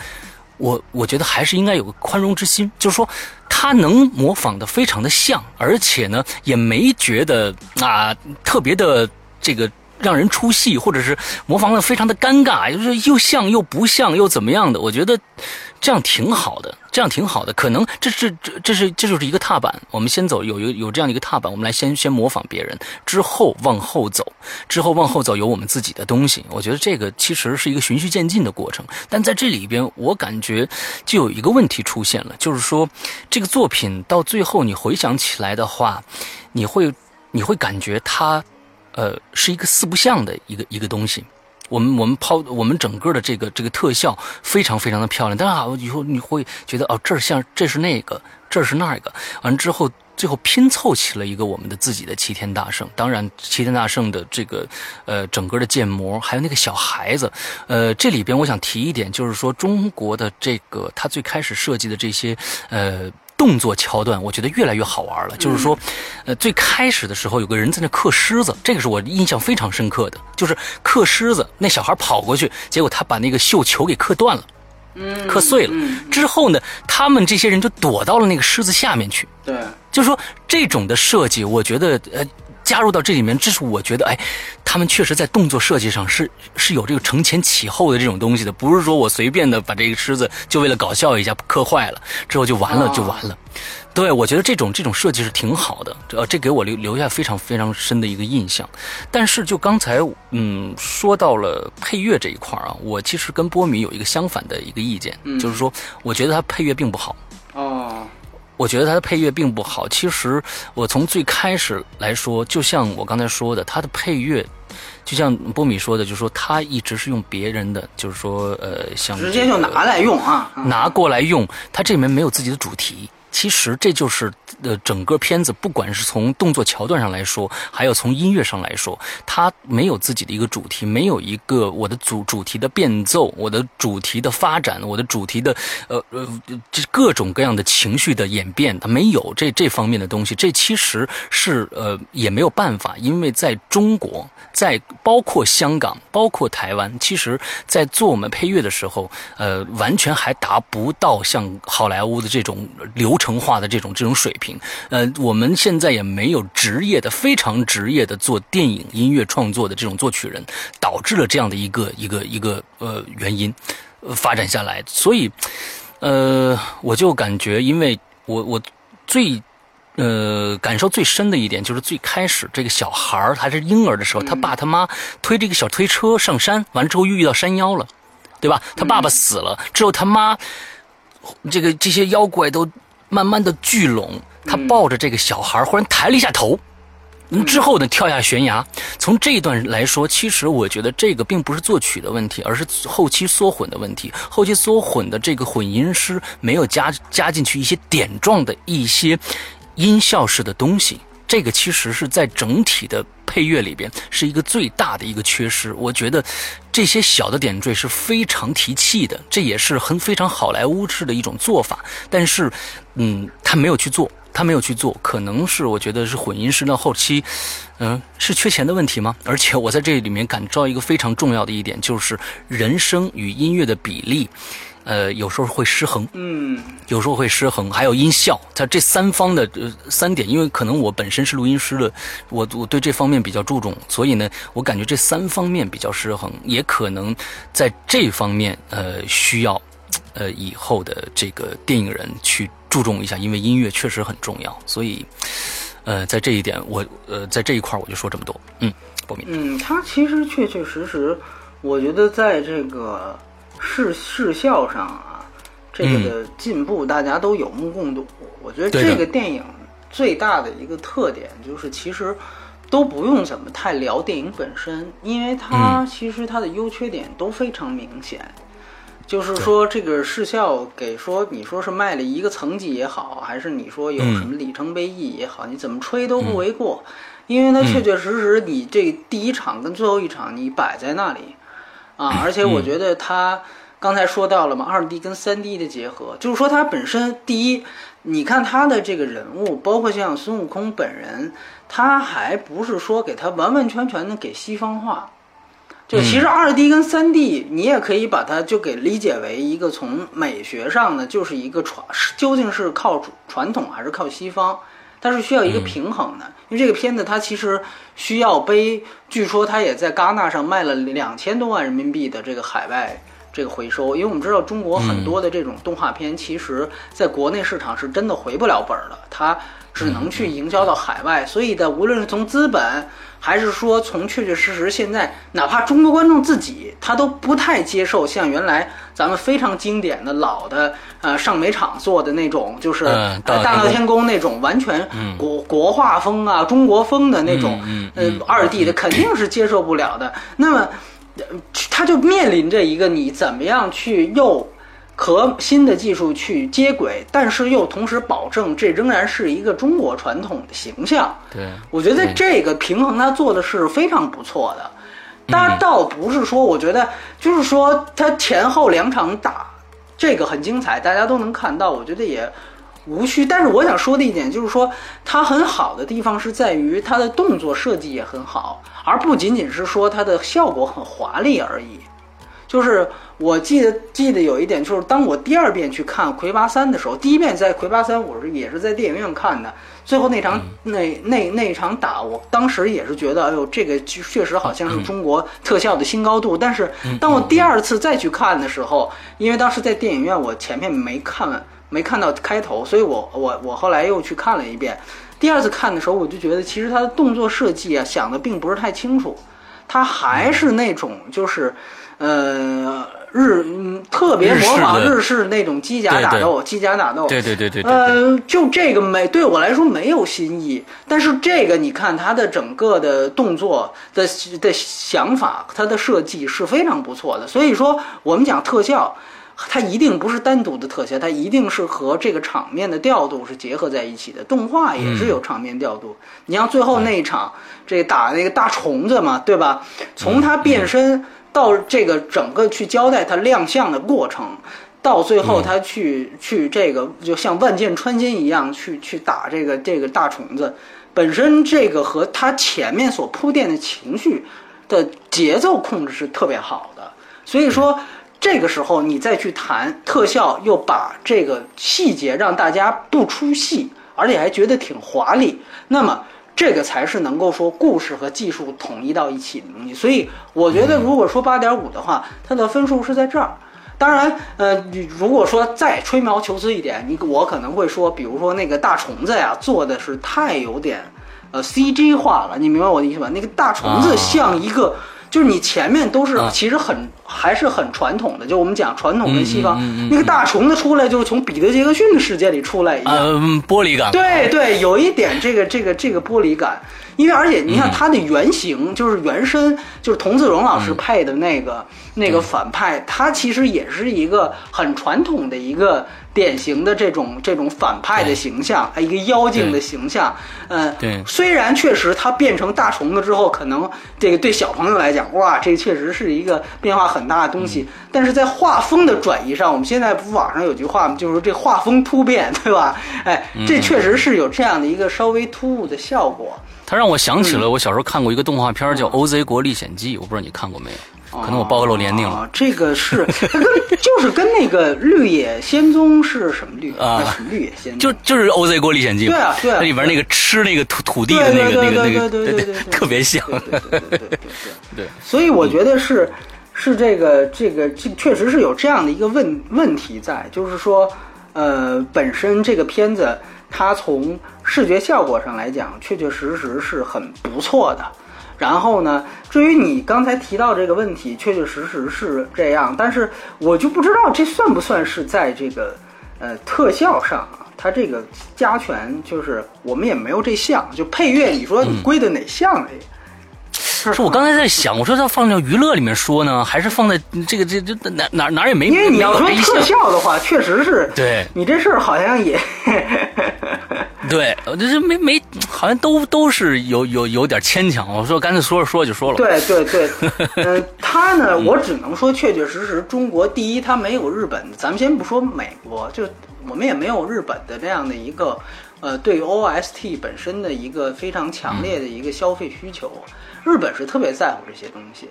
Speaker 1: 我我觉得还是应该有个宽容之心，就是说他能模仿的非常的像，而且呢也没觉得啊特别的这个让人出戏，或者是模仿的非常的尴尬，就是又像又不像又怎么样的？我觉得这样挺好的，这样挺好的。可能这是这这是这就是一个踏板，我们先走有有有这样的一个踏板，我们来先先模仿别人，之后往后走，之后往后走有我们自己的东西。我觉得这个其实是一个循序渐进的过程。但在这里边，我感觉就有一个问题出现了，就是说这个作品到最后你回想起来的话，你会你会感觉它。呃，是一个四不像的一个一个东西。我们我们抛我们整个的这个这个特效非常非常的漂亮，但是啊，以后你会觉得哦，这像这是那个，这是那个，完之后最后拼凑起了一个我们的自己的齐天大圣。当然，齐天大圣的这个呃整个的建模，还有那个小孩子，呃，这里边我想提一点，就是说中国的这个他最开始设计的这些呃。动作桥段，我觉得越来越好玩了。就是说，呃，最开始的时候有个人在那刻狮子，这个是我印象非常深刻的，就是刻狮子，那小孩跑过去，结果他把那个绣球给刻断了，
Speaker 2: 嗯，
Speaker 1: 刻碎了。之后呢，他们这些人就躲到了那个狮子下面去。
Speaker 2: 对，
Speaker 1: 就是说这种的设计，我觉得呃。加入到这里面，这是我觉得，哎，他们确实在动作设计上是是有这个承前启后的这种东西的，不是说我随便的把这个狮子就为了搞笑一下磕坏了之后就完了就完了。对，我觉得这种这种设计是挺好的，呃，这给我留留下非常非常深的一个印象。但是就刚才嗯说到了配乐这一块啊，我其实跟波米有一个相反的一个意见，就是说我觉得他配乐并不好。
Speaker 2: 哦。
Speaker 1: 我觉得它的配乐并不好。其实我从最开始来说，就像我刚才说的，它的配乐，就像波米说的，就是说他一直是用别人的，就是说呃，像
Speaker 2: 直接就拿来用啊，
Speaker 1: 拿过来用，他这里面没有自己的主题。其实这就是呃整个片子，不管是从动作桥段上来说，还有从音乐上来说，它没有自己的一个主题，没有一个我的主主题的变奏，我的主题的发展，我的主题的呃呃这各种各样的情绪的演变，它没有这这方面的东西。这其实是呃也没有办法，因为在中国，在包括香港，包括台湾，其实在做我们配乐的时候，呃完全还达不到像好莱坞的这种流程。成化的这种这种水平，呃，我们现在也没有职业的非常职业的做电影音乐创作的这种作曲人，导致了这样的一个一个一个呃原因发展下来。所以，呃，我就感觉，因为我我最呃感受最深的一点就是最开始这个小孩儿还是婴儿的时候，他爸他妈推这个小推车上山，完了之后又遇到山妖了，对吧？他爸爸死了之后，他妈这个这些妖怪都。慢慢的聚拢，他抱着这个小孩，忽然抬了一下头，之后呢跳下悬崖。从这一段来说，其实我觉得这个并不是作曲的问题，而是后期缩混的问题。后期缩混的这个混音师没有加加进去一些点状的一些音效式的东西。这个其实是在整体的配乐里边是一个最大的一个缺失。我觉得这些小的点缀是非常提气的，这也是很非常好莱坞式的一种做法。但是，嗯，他没有去做，他没有去做，可能是我觉得是混音师的后期，嗯，是缺钱的问题吗？而且我在这里面感召一个非常重要的一点，就是人声与音乐的比例。呃，有时候会失衡，
Speaker 2: 嗯，
Speaker 1: 有时候会失衡，还有音效，在这三方的呃三点，因为可能我本身是录音师的，我我对这方面比较注重，所以呢，我感觉这三方面比较失衡，也可能在这方面呃需要，呃以后的这个电影人去注重一下，因为音乐确实很重要，所以，呃，在这一点我呃在这一块我就说这么多，嗯，博明，
Speaker 2: 嗯，他其实确确实实，我觉得在这个。视视效上啊，这个的进步大家都有目共睹。我觉得这个电影最大的一个特点就是，其实都不用怎么太聊电影本身，因为它其实它的优缺点都非常明显。就是说，这个视效给说你说是卖了一个层级也好，还是你说有什么里程碑意义也好，你怎么吹都不为过，因为它确确实实你这第一场跟最后一场你摆在那里。啊，而且我觉得他刚才说到了嘛，二 D 跟三 D 的结合，就是说它本身第一，你看他的这个人物，包括像孙悟空本人，他还不是说给他完完全全的给西方化，就其实二 D 跟三 D，你也可以把它就给理解为一个从美学上呢，就是一个传究竟是靠传统还是靠西方。它是需要一个平衡的。因为这个片子它其实需要背，据说它也在戛纳上卖了两千多万人民币的这个海外这个回收。因为我们知道中国很多的这种动画片，其实在国内市场是真的回不了本的，它只能去营销到海外。所以的无论是从资本。还是说，从确确实实，现在哪怕中国观众自己，他都不太接受像原来咱们非常经典的老的呃上美厂做的那种，就是大闹天宫那种完全国国画风啊、中国风的那种呃二 D 的，肯定是接受不了的。那么，他就面临着一个你怎么样去又。和新的技术去接轨，但是又同时保证这仍然是一个中国传统的形象。
Speaker 1: 对，
Speaker 2: 我觉得这个平衡他做的是非常不错的。当然，倒不是说我觉得就是说他前后两场打这个很精彩，大家都能看到，我觉得也无需。但是我想说的一点就是说，它很好的地方是在于它的动作设计也很好，而不仅仅是说它的效果很华丽而已。就是我记得记得有一点，就是当我第二遍去看《魁拔三》的时候，第一遍在《魁拔三》我是也是在电影院看的，最后那场那那那场打，我当时也是觉得，哎呦，这个确实好像是中国特效的新高度。但是当我第二次再去看的时候，因为当时在电影院我前面没看，没看到开头，所以我我我后来又去看了一遍。第二次看的时候，我就觉得其实他的动作设计啊想的并不是太清楚，他还是那种就是。呃，日嗯，特别模仿日式那种机甲打斗，机甲打斗，
Speaker 1: 对对对对。
Speaker 2: 呃，就这个没对我来说没有新意，但是这个你看它的整个的动作的的想法，它的设计是非常不错的。所以说，我们讲特效，它一定不是单独的特效，它一定是和这个场面的调度是结合在一起的。动画也是有场面调度。你像最后那一场，这打那个大虫子嘛，对吧？从它变身。到这个整个去交代他亮相的过程，到最后他去去这个就像万箭穿心一样去去打这个这个大虫子，本身这个和他前面所铺垫的情绪的节奏控制是特别好的，所以说这个时候你再去谈特效，又把这个细节让大家不出戏，而且还觉得挺华丽，那么。这个才是能够说故事和技术统一到一起的东西，所以我觉得，如果说八点五的话，它的分数是在这儿。当然，呃，如果说再吹毛求疵一点，你我可能会说，比如说那个大虫子呀，做的是太有点呃 CG 化了，你明白我的意思吧？那个大虫子像一个。就是你前面都是其实很还是很传统的，就我们讲传统的西方那个大虫子出来就是从彼得杰克逊的世界里出来一样，
Speaker 1: 玻璃感。
Speaker 2: 对对，有一点这个这个这个玻璃感，因为而且你看它的原型就是原身就是童自荣老师配的那个那个反派，他其实也是一个很传统的一个。典型的这种这种反派的形象，一个妖精的形象，嗯，
Speaker 1: 对。
Speaker 2: 虽然确实他变成大虫子之后，可能这个对小朋友来讲，哇，这确实是一个变化很大的东西。但是在画风的转移上，我们现在不网上有句话吗？就是这画风突变，对吧？哎，这确实是有这样的一个稍微突兀的效果。
Speaker 1: 它让我想起了我小时候看过一个动画片，叫《OZ 国历险记》，我不知道你看过没有。可能我暴露年龄了。
Speaker 2: 这个是 跟就是跟那个《绿野仙踪》是什么绿啊？绿野仙踪
Speaker 1: 就就是 OZ 国历险记。
Speaker 2: 对啊，对啊。
Speaker 1: 那里边那个吃那个土土地的那个那个那个，
Speaker 2: 对对对，
Speaker 1: 特别像。
Speaker 2: 对对对对对。所以我觉得是是这个这个这确实是有这样的一个问问题在，就是说呃，本身这个片子它从视觉效果上来讲，确确实实是很不错的。然后呢？至于你刚才提到这个问题，确确实实是这样，但是我就不知道这算不算是在这个呃特效上啊？它这个加权就是我们也没有这项，就配乐，你说你归的哪项？
Speaker 1: 这是我刚才在想，我说要放到娱乐里面说呢，还是放在这个这这哪哪哪也没？
Speaker 2: 因为你要说特效的话，确实是
Speaker 1: 对
Speaker 2: 你这事儿好像也。
Speaker 1: 对，我就是没没，好像都都是有有有点牵强。我说干脆说着说就说了。
Speaker 2: 对对对，嗯，他呢，我只能说确确实实，中国第一，他没有日本。咱们先不说美国，就我们也没有日本的这样的一个呃，对 OST 本身的一个非常强烈的一个消费需求。日本是特别在乎这些东西。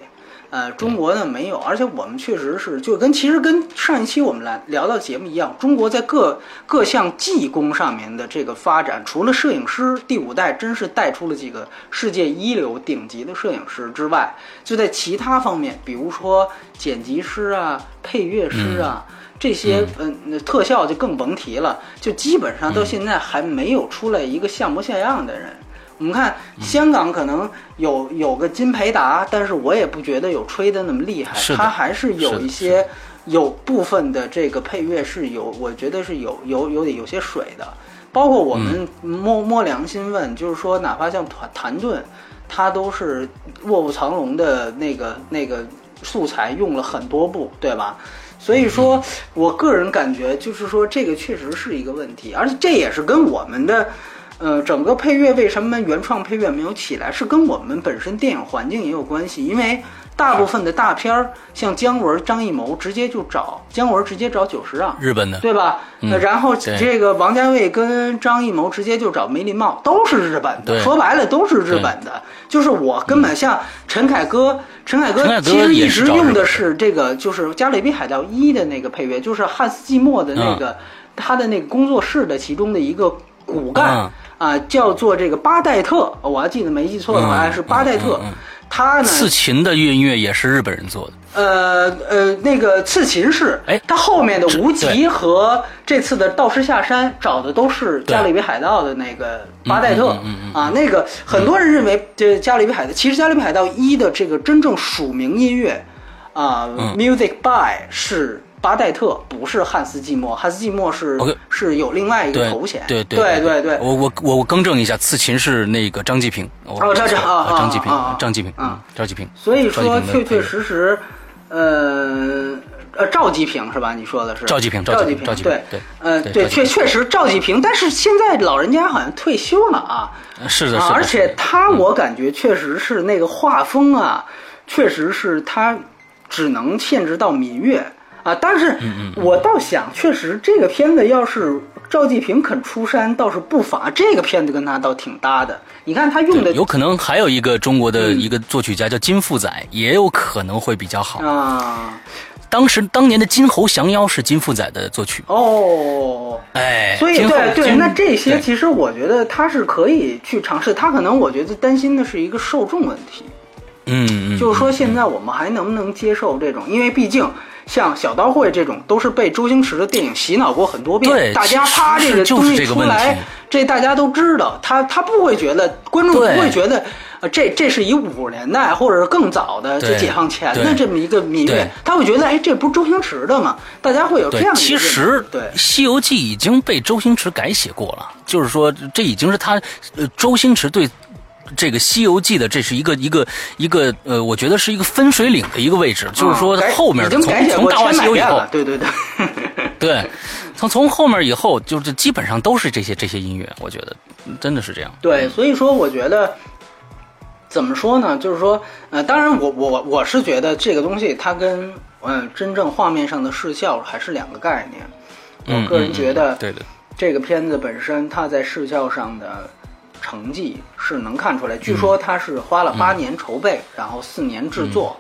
Speaker 2: 呃，中国呢没有，而且我们确实是就跟其实跟上一期我们来聊到节目一样，中国在各各项技工上面的这个发展，除了摄影师第五代真是带出了几个世界一流顶级的摄影师之外，就在其他方面，比如说剪辑师啊、配乐师啊这些，嗯，特效就更甭提了，就基本上到现在还没有出来一个像模像样的人。我们看香港可能有有个金培达，但是我也不觉得有吹的那么厉害。他还是有一些有部分的这个配乐是有，我觉得是有有有点有些水的。包括我们摸摸良心问，就是说，哪怕像谭谭盾，他都是卧虎藏龙的那个那个素材用了很多部，对吧？所以说我个人感觉就是说，这个确实是一个问题，而且这也是跟我们的。呃，整个配乐为什么原创配乐没有起来，是跟我们本身电影环境也有关系。因为大部分的大片儿，像姜文、张艺谋，直接就找姜文，直接找久石让，
Speaker 1: 日本的，
Speaker 2: 对吧？然后这个王家卫跟张艺谋直接就找梅林茂，都是日本的。说白了，都是日本的。就是我根本像陈凯歌，陈凯歌其实一直用的是这个，就是《加勒比海盗一》的那个配乐，就是汉斯季默的那个他的那个工作室的其中的一个骨干。啊，叫做这个巴代特，我还记得没记错的话是巴代特，他呢，
Speaker 1: 刺秦的乐音乐也是日本人做的。
Speaker 2: 呃呃，那个刺秦是，
Speaker 1: 哎，
Speaker 2: 他后面的无极和这次的道士下山找的都是加勒比海盗的那个巴代特啊，那个很多人认为这加勒比海盗，其实加勒比海盗一的这个真正署名音乐啊，Music by 是。巴代特不是汉斯季默，汉斯季默是是有另外一个头衔。
Speaker 1: 对
Speaker 2: 对对对，
Speaker 1: 我我我我更正一下，刺秦是那个张继平。
Speaker 2: 哦，张继
Speaker 1: 啊，张继平，张继平，嗯，张继平。
Speaker 2: 所以说，确确实实，呃呃，赵继平是吧？你说的是
Speaker 1: 赵继平，
Speaker 2: 赵
Speaker 1: 继平，
Speaker 2: 对对，呃，对，确确实赵继平，但是现在老人家好像退休了啊。
Speaker 1: 是的，
Speaker 2: 而且他，我感觉确实是那个画风啊，确实是他只能限制到民乐。啊，但是我倒想，确实这个片子要是赵继平肯出山，倒是不乏这个片子跟他倒挺搭的。你看他用的，
Speaker 1: 有可能还有一个中国的一个作曲家叫金复载，也有可能会比较好
Speaker 2: 啊。
Speaker 1: 当时当年的《金猴降妖》是金复载的作曲
Speaker 2: 哦，
Speaker 1: 哎，
Speaker 2: 所以对对，那这些其实我觉得他是可以去尝试。他可能我觉得担心的是一个受众问题，
Speaker 1: 嗯，
Speaker 2: 就是说现在我们还能不能接受这种？因为毕竟。像小刀会这种，都是被周星驰的电影洗脑过很多遍。大家啪这个东西出来，这大家都知道。他他不会觉得，观众不会觉得，呃，这这是以五十年代或者是更早的，就解放前的这么一个民乐。他会觉得，哎，这不是周星驰的吗？大家会有这样的。
Speaker 1: 其实，
Speaker 2: 对《
Speaker 1: 西游记》已经被周星驰改写过了，就是说，这已经是他，呃，周星驰对。这个《西游记》的，这是一个一个一个呃，我觉得是一个分水岭的一个位置，就是说后面从从《大话西游》以后，
Speaker 2: 对对对，
Speaker 1: 对，从从后面以后，就是基本上都是这些这些音乐，我觉得真的是这样。
Speaker 2: 对，所以说我觉得怎么说呢？就是说，呃，当然我我我是觉得这个东西它跟嗯真正画面上的视效还是两个概念。我个人觉得，
Speaker 1: 对的，
Speaker 2: 这个片子本身它在视效上的。成绩是能看出来，据说他是花了八年筹备，然后四年制作，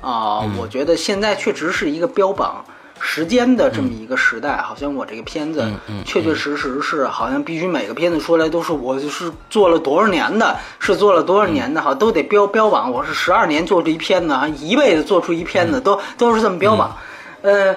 Speaker 2: 啊，我觉得现在确实是一个标榜时间的这么一个时代，好像我这个片子确确实实是好像必须每个片子出来都是我是做了多少年的，是做了多少年的，哈，都得标标榜我是十二年做出一片子，一辈子做出一片子，都都是这么标榜，呃。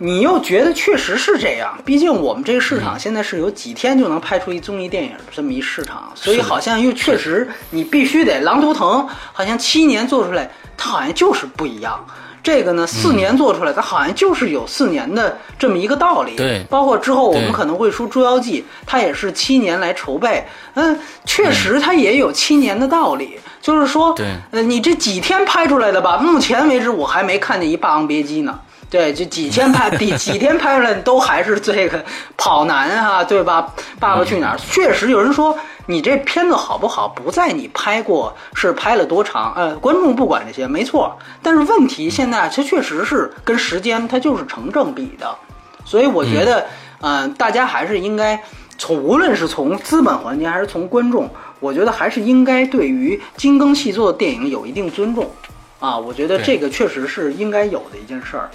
Speaker 2: 你又觉得确实是这样，毕竟我们这个市场现在是有几天就能拍出一综艺电影这么一市场，所以好像又确实你必须得《狼图腾》，好像七年做出来，它好像就是不一样。这个呢，四年做出来，它好像就是有四年的这么一个道理。
Speaker 1: 对，
Speaker 2: 包括之后我们可能会出《捉妖记》，它也是七年来筹备，嗯，确实它也有七年的道理。就是说，
Speaker 1: 对，
Speaker 2: 呃，你这几天拍出来的吧？目前为止我还没看见一《霸王别姬》呢。对，就几天拍，第 几天拍出来都还是这个跑男啊，对吧？爸爸去哪儿？确实有人说你这片子好不好，不在你拍过是拍了多长，呃，观众不管这些，没错。但是问题现在它确实是跟时间它就是成正比的，所以我觉得，嗯，大家还是应该从无论是从资本环节还是从观众，我觉得还是应该对于精耕细作的电影有一定尊重啊。我觉得这个确实是应该有的一件事儿。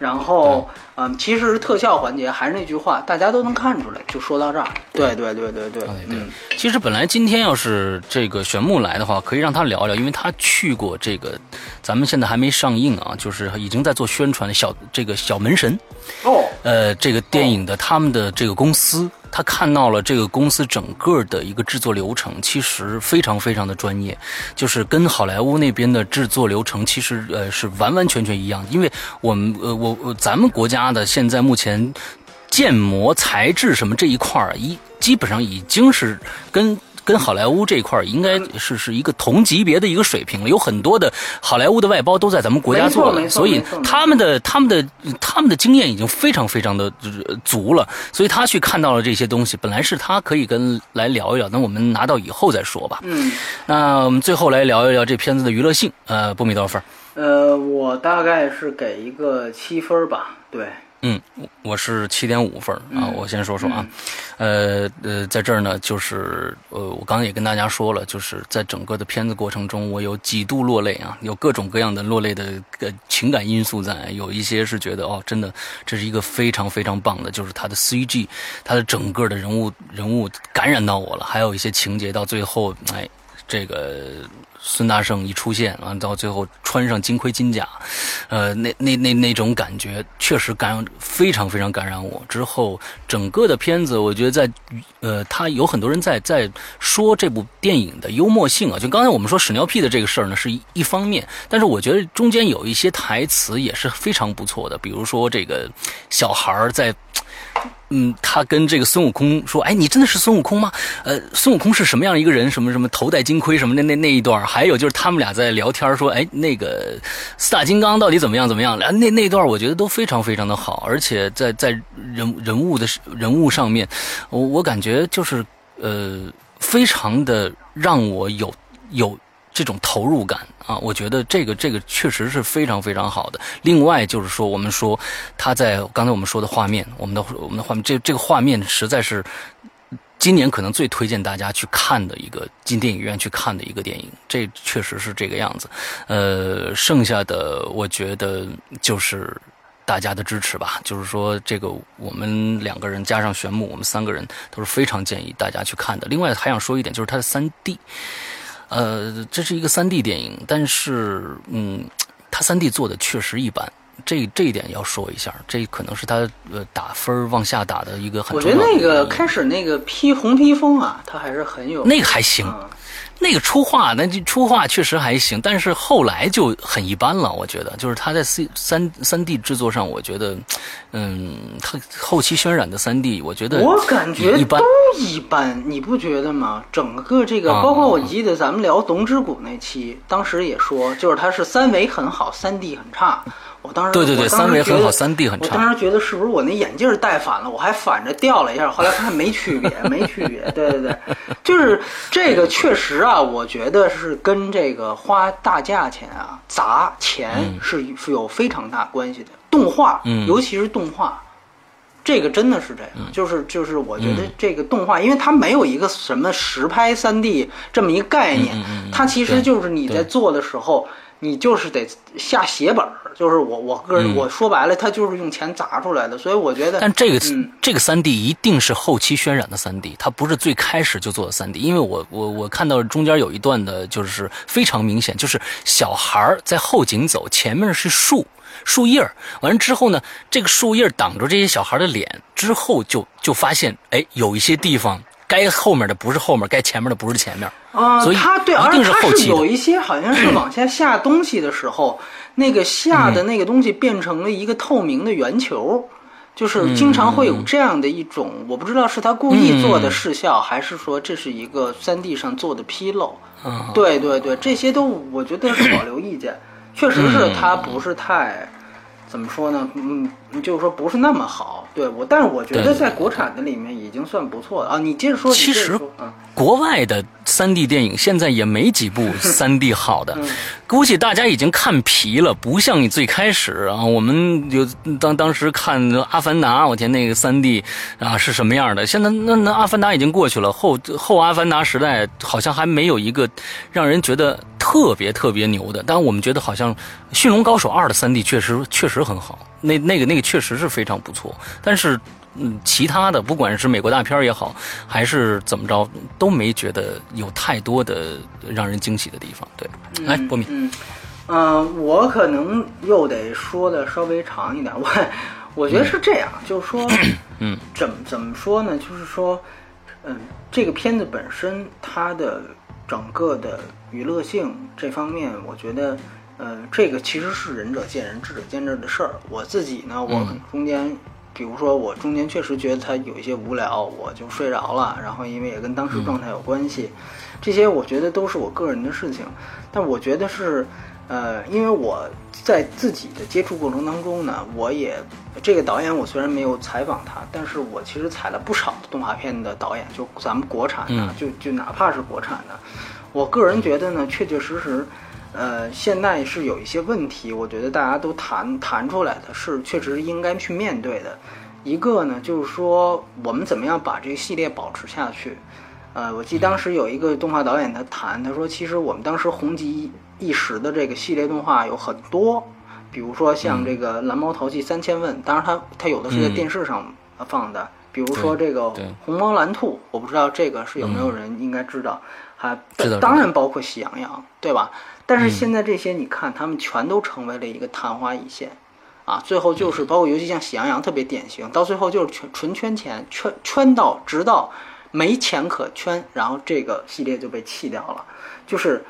Speaker 2: 然后，嗯，其实特效环节还是那句话，大家都能看出来。就说到这儿，对对对对对，嗯。
Speaker 1: 其实本来今天要是这个玄木来的话，可以让他聊聊，因为他去过这个，咱们现在还没上映啊，就是已经在做宣传的小这个小门神。
Speaker 2: 哦。
Speaker 1: 呃，这个电影的他们的这个公司。他看到了这个公司整个的一个制作流程，其实非常非常的专业，就是跟好莱坞那边的制作流程其实呃是完完全全一样。因为我们呃我咱们国家的现在目前建模材质什么这一块儿一基本上已经是跟。跟好莱坞这一块应该是是一个同级别的一个水平了，有很多的好莱坞的外包都在咱们国家做了，所以他们的他们的他们的经验已经非常非常的足了，所以他去看到了这些东西，本来是他可以跟来聊一聊，那我们拿到以后再说吧。
Speaker 2: 嗯，
Speaker 1: 那我们最后来聊一聊这片子的娱乐性。呃，波米多少分？
Speaker 2: 呃，我大概是给一个七分吧。对。
Speaker 1: 嗯，我是七点五分啊。我先说说啊，呃呃，在这儿呢，就是呃，我刚才也跟大家说了，就是在整个的片子过程中，我有几度落泪啊，有各种各样的落泪的呃情感因素在，有一些是觉得哦，真的这是一个非常非常棒的，就是他的 CG，他的整个的人物人物感染到我了，还有一些情节到最后，哎，这个。孙大圣一出现，完到最后穿上金盔金甲，呃，那那那那种感觉确实感非常非常感染我。之后整个的片子，我觉得在呃，他有很多人在在说这部电影的幽默性啊。就刚才我们说屎尿屁的这个事儿呢，是一一方面，但是我觉得中间有一些台词也是非常不错的，比如说这个小孩儿在。嗯，他跟这个孙悟空说：“哎，你真的是孙悟空吗？呃，孙悟空是什么样一个人？什么什么头戴金盔什么的那那一段，还有就是他们俩在聊天说：哎，那个四大金刚到底怎么样怎么样？那那段我觉得都非常非常的好，而且在在人人物的人物上面，我我感觉就是呃，非常的让我有有。”这种投入感啊，我觉得这个这个确实是非常非常好的。另外就是说，我们说他在刚才我们说的画面，我们的我们的画面，这这个画面实在是今年可能最推荐大家去看的一个进电影院去看的一个电影。这确实是这个样子。呃，剩下的我觉得就是大家的支持吧。就是说，这个我们两个人加上玄木，我们三个人都是非常建议大家去看的。另外还想说一点，就是它的三 D。呃，这是一个三 D 电影，但是，嗯，它三 D 做的确实一般，这这一点要说一下，这可能是他呃打分往下打的一个很重要。
Speaker 2: 我觉得那个开始那个披红披风啊，他还是很有
Speaker 1: 那个还行。那个出画，那出画确实还行，但是后来就很一般了。我觉得，就是他在 C 三三 D 制作上，我觉得，嗯，他后期渲染的三 D，我觉得
Speaker 2: 我感觉
Speaker 1: 一般，
Speaker 2: 都一般，你不觉得吗？整个这个，包括我记得咱们聊《龙之谷》那期，当时也说，就是它是三维很好，三 D 很差。我当时
Speaker 1: 对对对，三维很好，三 D 很差。
Speaker 2: 我当时觉得是不是我那眼镜戴反了？我还反着掉了一下，后来发现没区别，没区别。对对对，就是这个确实啊，我觉得是跟这个花大价钱啊、砸钱是有非常大关系的。动画，尤其是动画，这个真的是这样。就是就是，我觉得这个动画，因为它没有一个什么实拍三 D 这么一个概念，它其实就是你在做的时候。你就是得下血本儿，就是我我个人我说白了，他就是用钱砸出来的，所以我觉得。
Speaker 1: 但这个这个三 D 一定是后期渲染的三 D，它不是最开始就做的三 D，因为我我我看到中间有一段的，就是非常明显，就是小孩儿在后景走，前面是树树叶儿，完了之后呢，这个树叶挡着这些小孩的脸，之后就就发现，哎，有一些地方。该后面的不是后面，该前面的不是前面
Speaker 2: 啊。
Speaker 1: 所以
Speaker 2: 他对，
Speaker 1: 而他
Speaker 2: 是。有一些好像是往下下东西的时候，那个下的那个东西变成了一个透明的圆球，就是经常会有这样的一种，我不知道是他故意做的视效，还是说这是一个三 D 上做的纰漏。对对对，这些都我觉得是保留意见，确实是他不是太。怎么说呢？嗯，就是说不是那么好。对我，但是我觉得在国产的里面已经算不错的啊。你接着说。
Speaker 1: 其实，国外的三 D 电影现在也没几部三 D 好的，估计大家已经看疲了。不像你最开始啊，我们就当当时看《阿凡达》，我天，那个三 D 啊是什么样的？现在那那《阿凡达》已经过去了，后后《阿凡达》时代好像还没有一个让人觉得特别特别牛的。但我们觉得好像《驯龙高手二》的三 D 确实确实很好。那那个那个确实是非常不错，但是，嗯，其他的不管是美国大片也好，还是怎么着，都没觉得有太多的让人惊喜的地方。对，来，波米，
Speaker 2: 嗯，嗯，我可能又得说的稍微长一点。我我觉得是这样，就是说，
Speaker 1: 嗯，
Speaker 2: 怎么怎么说呢？就是说，嗯，这个片子本身它的整个的娱乐性这方面，我觉得。呃，这个其实是仁者见仁，智者见智的事儿。我自己呢，我中间，比如说我中间确实觉得他有一些无聊，我就睡着了。然后因为也跟当时状态有关系，这些我觉得都是我个人的事情。但我觉得是，呃，因为我在自己的接触过程当中呢，我也这个导演我虽然没有采访他，但是我其实采了不少的动画片的导演，就咱们国产的，就就哪怕是国产的，我个人觉得呢，确确实实。呃，现在是有一些问题，我觉得大家都谈谈出来的是确实应该去面对的。一个呢，就是说我们怎么样把这个系列保持下去。呃，我记得当时有一个动画导演他谈，他说其实我们当时红极一时的这个系列动画有很多，比如说像这个《蓝猫淘气三千问》，当然它它有的是在电视上放的，比如说这个《红猫蓝兔》，我不知道这个是有没有人应该知道，还当然包括《喜羊羊》，对吧？但是现在这些，你看，他们全都成为了一个昙花一现，啊，最后就是包括尤其像喜羊羊特别典型，到最后就是全纯圈钱，圈圈到直到没钱可圈，然后这个系列就被弃掉了。就是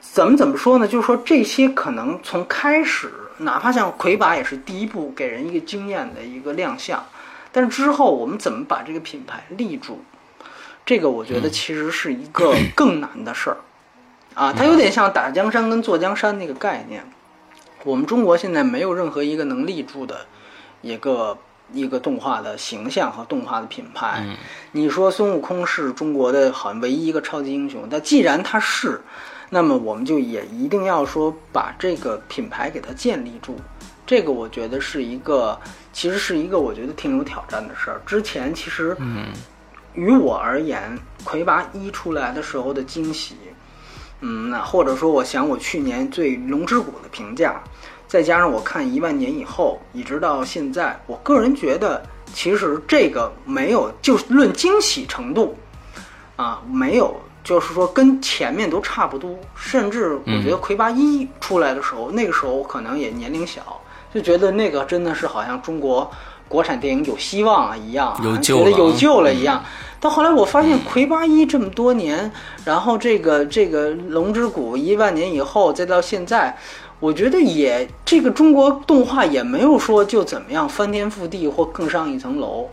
Speaker 2: 怎么怎么说呢？就是说这些可能从开始，哪怕像魁拔也是第一部给人一个惊艳的一个亮相，但是之后我们怎么把这个品牌立住，这个我觉得其实是一个更难的事儿。啊，它有点像打江山跟坐江山那个概念。我们中国现在没有任何一个能立住的一个一个动画的形象和动画的品牌。你说孙悟空是中国的好像唯一一个超级英雄，但既然他是，那么我们就也一定要说把这个品牌给它建立住。这个我觉得是一个，其实是一个我觉得挺有挑战的事儿。之前其实，嗯于我而言，魁拔一出来的时候的惊喜。嗯，那或者说，我想我去年对《龙之谷》的评价，再加上我看一万年以后，一直到现在，我个人觉得，其实这个没有，就论惊喜程度，啊，没有，就是说跟前面都差不多，甚至我觉得《魁拔一》出来的时候，那个时候我可能也年龄小，就觉得那个真的是好像中国国产电影有希望啊一样，有觉得有救了一样。到后来，我发现魁拔一这么多年，然后这个这个龙之谷一万年以后，再到现在，我觉得也这个中国动画也没有说就怎么样翻天覆地或更上一层楼，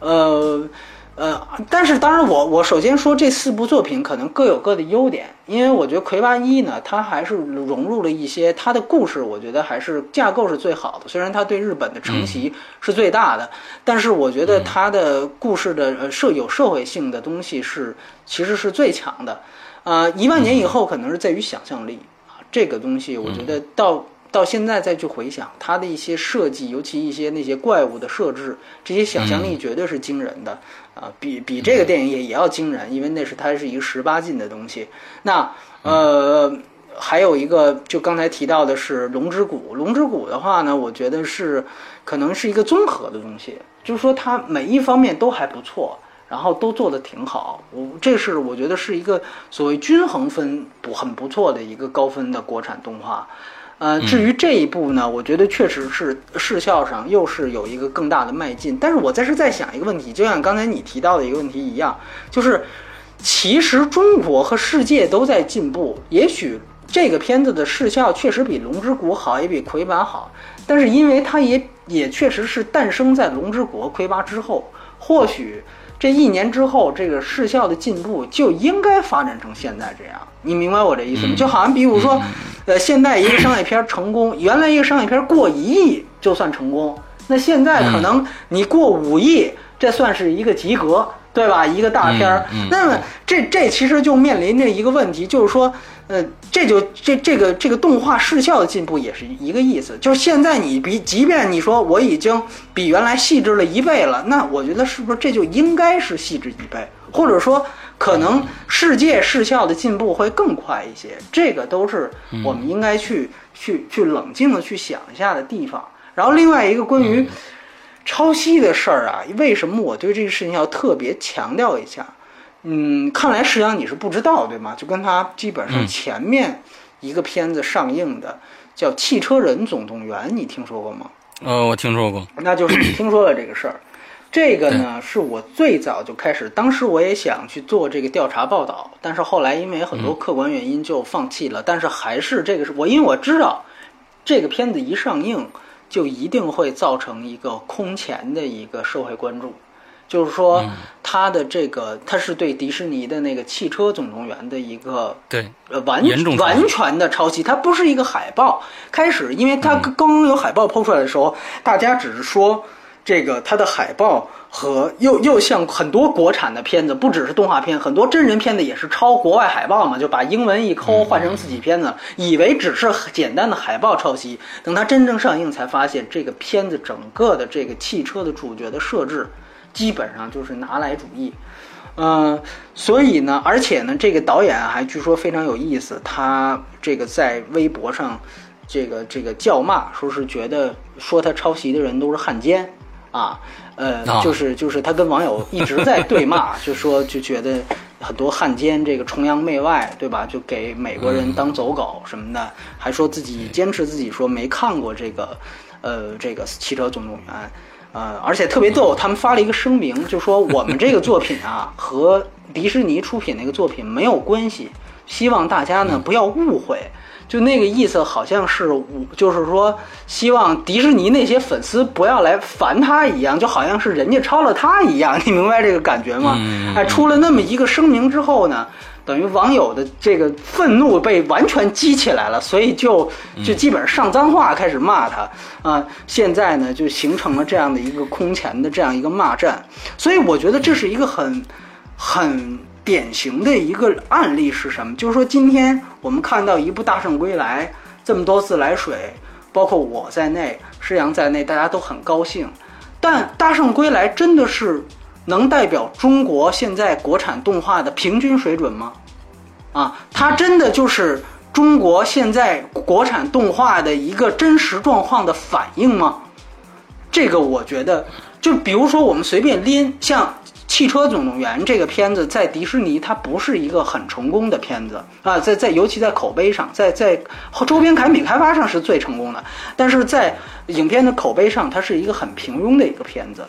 Speaker 2: 呃。呃，但是当然，我我首先说这四部作品可能各有各的优点，因为我觉得《魁拔一》呢，它还是融入了一些它的故事，我觉得还是架构是最好的。虽然它对日本的承袭是最大的，但是我觉得它的故事的呃社有社会性的东西是其实是最强的。呃，一万年以后可能是在于想象力啊，这个东西我觉得到。到现在再去回想它的一些设计，尤其一些那些怪物的设置，这些想象力绝对是惊人的啊！比比这个电影也也要惊人，因为那是它是一个十八禁的东西。那呃，还有一个，就刚才提到的是《龙之谷》。《龙之谷》的话呢，我觉得是可能是一个综合的东西，就是说它每一方面都还不错，然后都做的挺好。我这是我觉得是一个所谓均衡分不很不错的一个高分的国产动画。呃，至于这一步呢，我觉得确实是视效上又是有一个更大的迈进。但是我在是在想一个问题，就像刚才你提到的一个问题一样，就是其实中国和世界都在进步。也许这个片子的视效确实比《龙之谷》好，也比《魁拔》好，但是因为它也也确实是诞生在《龙之谷》《魁拔》之后，或许。这一年之后，这个视效的进步就应该发展成现在这样。你明白我这意思吗？就好像比如说，呃，现在一个商业片成功，原来一个商业片过一亿就算成功，那现在可能你过五亿，这算是一个及格，对吧？一个大片儿。那么这这其实就面临着一个问题，就是说。呃，这就这这个这个动画视效的进步也是一个意思，就是现在你比，即便你说我已经比原来细致了一倍了，那我觉得是不是这就应该是细致一倍，或者说可能世界视效的进步会更快一些，这个都是我们应该去去去冷静的去想一下的地方。然后另外一个关于抄袭的事儿啊，为什么我对这个事情要特别强调一下？嗯，看来实际上你是不知道对吗？就跟他基本上前面一个片子上映的叫《汽车人总动员》，你听说过吗？
Speaker 1: 呃，我听说过。
Speaker 2: 那就是你听说了这个事儿。这个呢，是我最早就开始，当时我也想去做这个调查报道，但是后来因为很多客观原因就放弃了。但是还是这个是我，因为我知道这个片子一上映就一定会造成一个空前的一个社会关注。就是说，它的这个，它是对迪士尼的那个《汽车总动员》的一个
Speaker 1: 对
Speaker 2: 呃完完全的抄袭，它不是一个海报。开始，因为它刚刚有海报抛出来的时候，大家只是说这个它的海报和又又像很多国产的片子，不只是动画片，很多真人片子也是抄国外海报嘛，就把英文一抠换成自己片子，以为只是简单的海报抄袭。等它真正上映，才发现这个片子整个的这个汽车的主角的设置。基本上就是拿来主义，嗯，所以呢，而且呢，这个导演还据说非常有意思，他这个在微博上，这个这个叫骂，说是觉得说他抄袭的人都是汉奸啊，呃，就是就是他跟网友一直在对骂，就说就觉得很多汉奸这个崇洋媚外，对吧？就给美国人当走狗什么的，还说自己坚持自己说没看过这个，呃，这个汽车总动员。呃，而且特别逗，他们发了一个声明，就说我们这个作品啊和迪士尼出品那个作品没有关系，希望大家呢不要误会，就那个意思好像是，就是说希望迪士尼那些粉丝不要来烦他一样，就好像是人家抄了他一样，你明白这个感觉吗？哎，出了那么一个声明之后呢？等于网友的这个愤怒被完全激起来了，所以就就基本上上脏话开始骂他啊！现在呢，就形成了这样的一个空前的这样一个骂战，所以我觉得这是一个很很典型的一个案例是什么？就是说今天我们看到一部《大圣归来》这么多自来水，包括我在内，施阳在内，大家都很高兴，但《大圣归来》真的是。能代表中国现在国产动画的平均水准吗？啊，它真的就是中国现在国产动画的一个真实状况的反应吗？这个我觉得，就比如说我们随便拎，像《汽车总动员》这个片子，在迪士尼它不是一个很成功的片子啊，在在尤其在口碑上，在在周边产品开发上是最成功的，但是在影片的口碑上，它是一个很平庸的一个片子。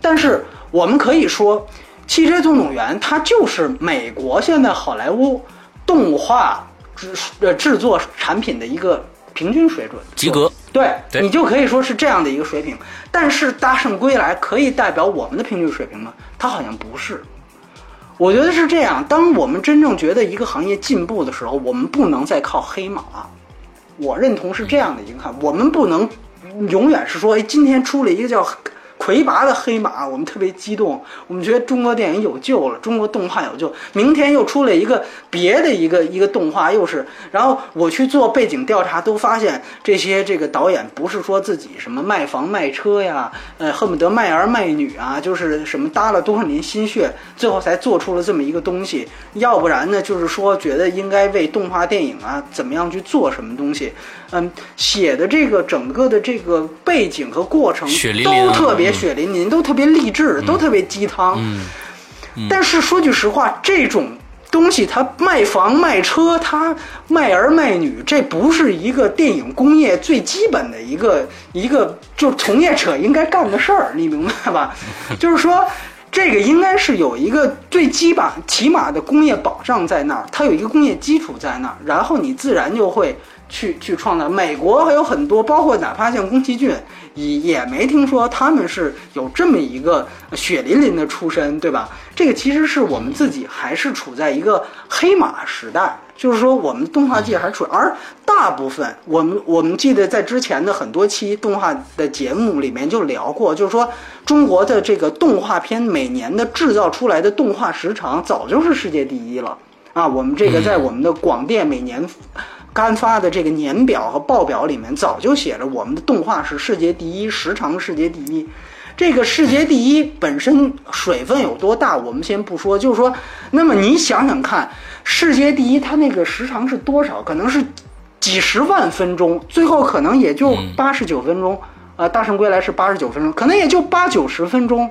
Speaker 2: 但是我们可以说，《汽车总动员》它就是美国现在好莱坞动画制呃制作产品的一个平均水准，
Speaker 1: 及格。
Speaker 2: 对，你就可以说是这样的一个水平。但是《大圣归来》可以代表我们的平均水平吗？它好像不是。我觉得是这样。当我们真正觉得一个行业进步的时候，我们不能再靠黑马。我认同是这样的一个看，我们不能永远是说，哎，今天出了一个叫。魁拔的黑马，我们特别激动，我们觉得中国电影有救了，中国动画有救。明天又出了一个别的一个一个动画，又是，然后我去做背景调查，都发现这些这个导演不是说自己什么卖房卖车呀，呃，恨不得卖儿卖女啊，就是什么搭了多少年心血，最后才做出了这么一个东西。要不然呢，就是说觉得应该为动画电影啊怎么样去做什么东西。嗯，写的这个整个的这个背景和过程都特别血淋淋，都特别励志，都特别鸡汤。
Speaker 1: 嗯，
Speaker 2: 但是说句实话，这种东西它卖房卖车，它卖儿卖女，这不是一个电影工业最基本的一个一个就从业者应该干的事儿，你明白吧？就是说。这个应该是有一个最基本、起码的工业保障在那儿，它有一个工业基础在那儿，然后你自然就会去去创造。美国还有很多，包括哪怕像宫崎骏，也也没听说他们是有这么一个血淋淋的出身，对吧？这个其实是我们自己还是处在一个黑马时代，就是说我们动画界还处，而大部分我们我们记得在之前的很多期动画的节目里面就聊过，就是说中国的这个动画片每年的制造出来的动画时长早就是世界第一了啊！我们这个在我们的广电每年刊发的这个年表和报表里面早就写着我们的动画是世界第一，时长世界第一。这个世界第一本身水分有多大，我们先不说。就是说，那么你想想看，世界第一它那个时长是多少？可能是几十万分钟，最后可能也就八十九分钟。啊，大圣归来是八十九分钟，可能也就八九十分钟，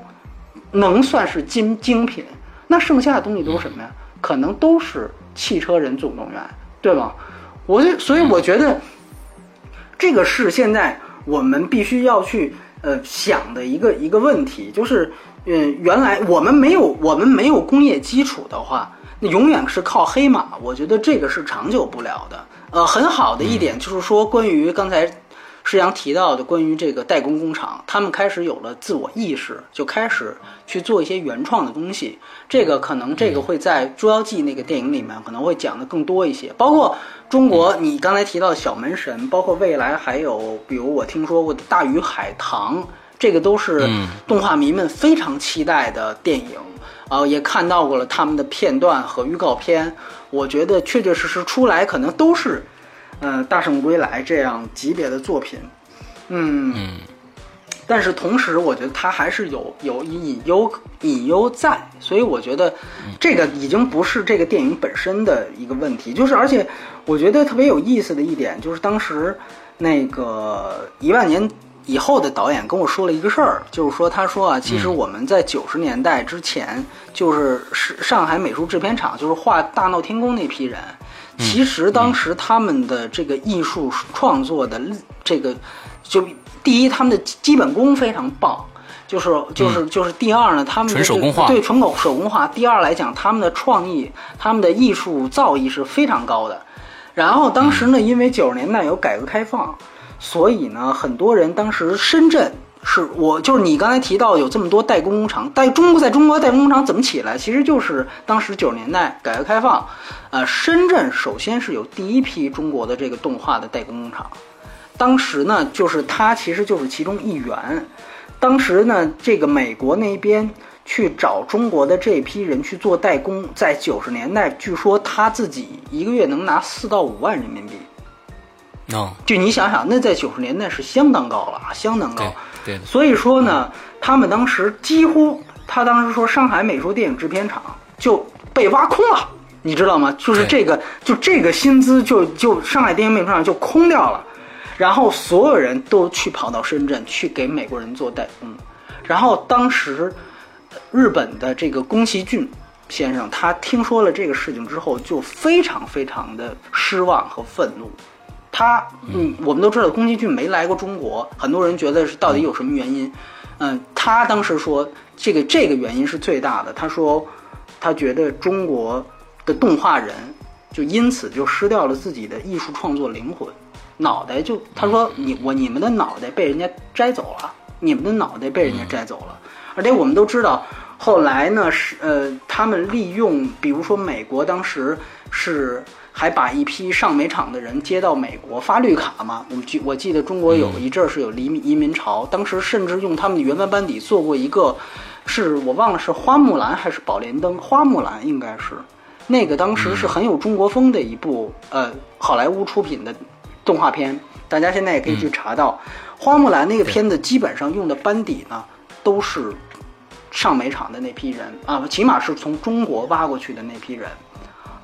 Speaker 2: 能算是精精品。那剩下的东西都是什么呀？可能都是汽车人总动员，对吧？我就所以我觉得，这个是现在我们必须要去。呃，想的一个一个问题就是，嗯，原来我们没有我们没有工业基础的话，那永远是靠黑马。我觉得这个是长久不了的。呃，很好的一点就是说，关于刚才施阳提到的关于这个代工工厂，他们开始有了自我意识，就开始去做一些原创的东西。这个可能这个会在《捉妖记》那个电影里面可能会讲的更多一些，包括。中国，你刚才提到的小门神，包括未来还有，比如我听说过的大鱼海棠，这个都是动画迷们非常期待的电影，啊，也看到过了他们的片段和预告片，我觉得确确实实出来可能都是，呃，大圣归来这样级别的作品，嗯。但是同时，我觉得它还是有有隐忧隐忧在，所以我觉得这个已经不是这个电影本身的一个问题。就是而且我觉得特别有意思的一点，就是当时那个一万年以后的导演跟我说了一个事儿，就是说他说啊，其实我们在九十年代之前，就是是上海美术制片厂，就是画《大闹天宫》那批人，其实当时他们的这个艺术创作的这个就。第一，他们的基本功非常棒，就是就是就是。第二呢，他们
Speaker 1: 纯手工画，
Speaker 2: 对纯手手工画。第二来讲，他们的创意、他们的艺术造诣是非常高的。然后当时呢，因为九十年代有改革开放，所以呢，很多人当时深圳是我就是你刚才提到有这么多代工工厂，代中国在中国代工工厂怎么起来？其实就是当时九十年代改革开放，呃，深圳首先是有第一批中国的这个动画的代工工厂。当时呢，就是他其实就是其中一员。当时呢，这个美国那边去找中国的这批人去做代工，在九十年代，据说他自己一个月能拿四到五万人民币。
Speaker 1: 哦，
Speaker 2: 就你想想，那在九十年代是相当高了啊，相当高。
Speaker 1: 对。
Speaker 2: 所以说呢，他们当时几乎，他当时说上海美术电影制片厂就被挖空了，你知道吗？就是这个，就这个薪资就就上海电影美术厂就空掉了。然后所有人都去跑到深圳去给美国人做代工，然后当时日本的这个宫崎骏先生，他听说了这个事情之后，就非常非常的失望和愤怒。他，嗯，我们都知道宫崎骏没来过中国，很多人觉得是到底有什么原因？嗯，他当时说这个这个原因是最大的。他说他觉得中国的动画人就因此就失掉了自己的艺术创作灵魂。脑袋就他说你我你们的脑袋被人家摘走了，你们的脑袋被人家摘走了，而且我们都知道，后来呢是呃他们利用，比如说美国当时是还把一批上美厂的人接到美国发绿卡嘛，我们记我记得中国有一阵儿是有移民移民潮，当时甚至用他们的原班班底做过一个，是我忘了是花木兰还是宝莲灯，花木兰应该是，那个当时是很有中国风的一部呃好莱坞出品的。动画片，大家现在也可以去查到，《花木兰》那个片子基本上用的班底呢，都是上美厂的那批人啊，起码是从中国挖过去的那批人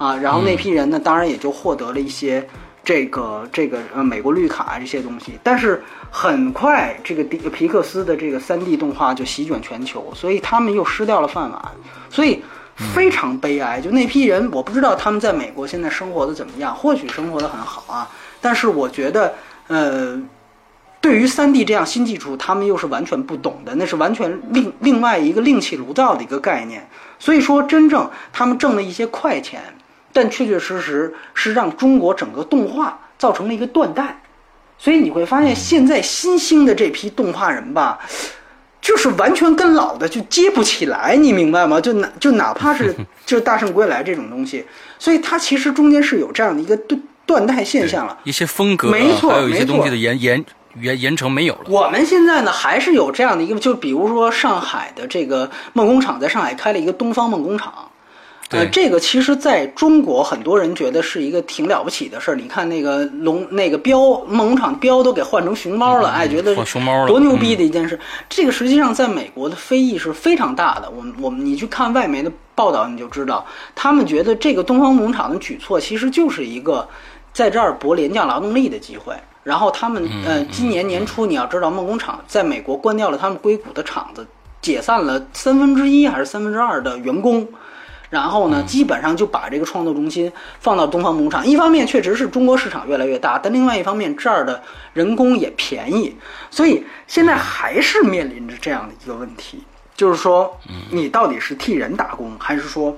Speaker 2: 啊。然后那批人呢，当然也就获得了一些这个这个呃美国绿卡这些东西。但是很快，这个迪皮克斯的这个三 D 动画就席卷全球，所以他们又失掉了饭碗，所以非常悲哀。就那批人，我不知道他们在美国现在生活的怎么样，或许生活的很好啊。但是我觉得，呃，对于三 D 这样新技术，他们又是完全不懂的，那是完全另另外一个另起炉灶的一个概念。所以说，真正他们挣了一些快钱，但确确实实是让中国整个动画造成了一个断代。所以你会发现，现在新兴的这批动画人吧，就是完全跟老的就接不起来，你明白吗？就哪就哪怕是 就是《大圣归来》这种东西，所以它其实中间是有这样的一个断断代现象了。
Speaker 1: 一些风格，
Speaker 2: 没错，
Speaker 1: 还有一些东西的延延延延承没有了。
Speaker 2: 我们现在呢，还是有这样的一个，就比如说上海的这个梦工厂，在上海开了一个东方梦工厂。呃，这个其实在中国很多人觉得是一个挺了不起的事儿。你看那个龙，那个标梦工厂标都给换成熊猫了，哎，觉得
Speaker 1: 熊猫
Speaker 2: 多牛逼的一件事。这个实际上在美国的非议是非常大的。我们我们你去看外媒的报道，你就知道，他们觉得这个东方农场的举措其实就是一个在这儿博廉价劳动力的机会。然后他们呃，今年年初你要知道，梦工厂在美国关掉了他们硅谷的厂子，解散了三分之一还是三分之二的员工。然后呢，基本上就把这个创作中心放到东方牧场。一方面确实是中国市场越来越大，但另外一方面这儿的人工也便宜，所以现在还是面临着这样的一个问题，就是说，你到底是替人打工，还是说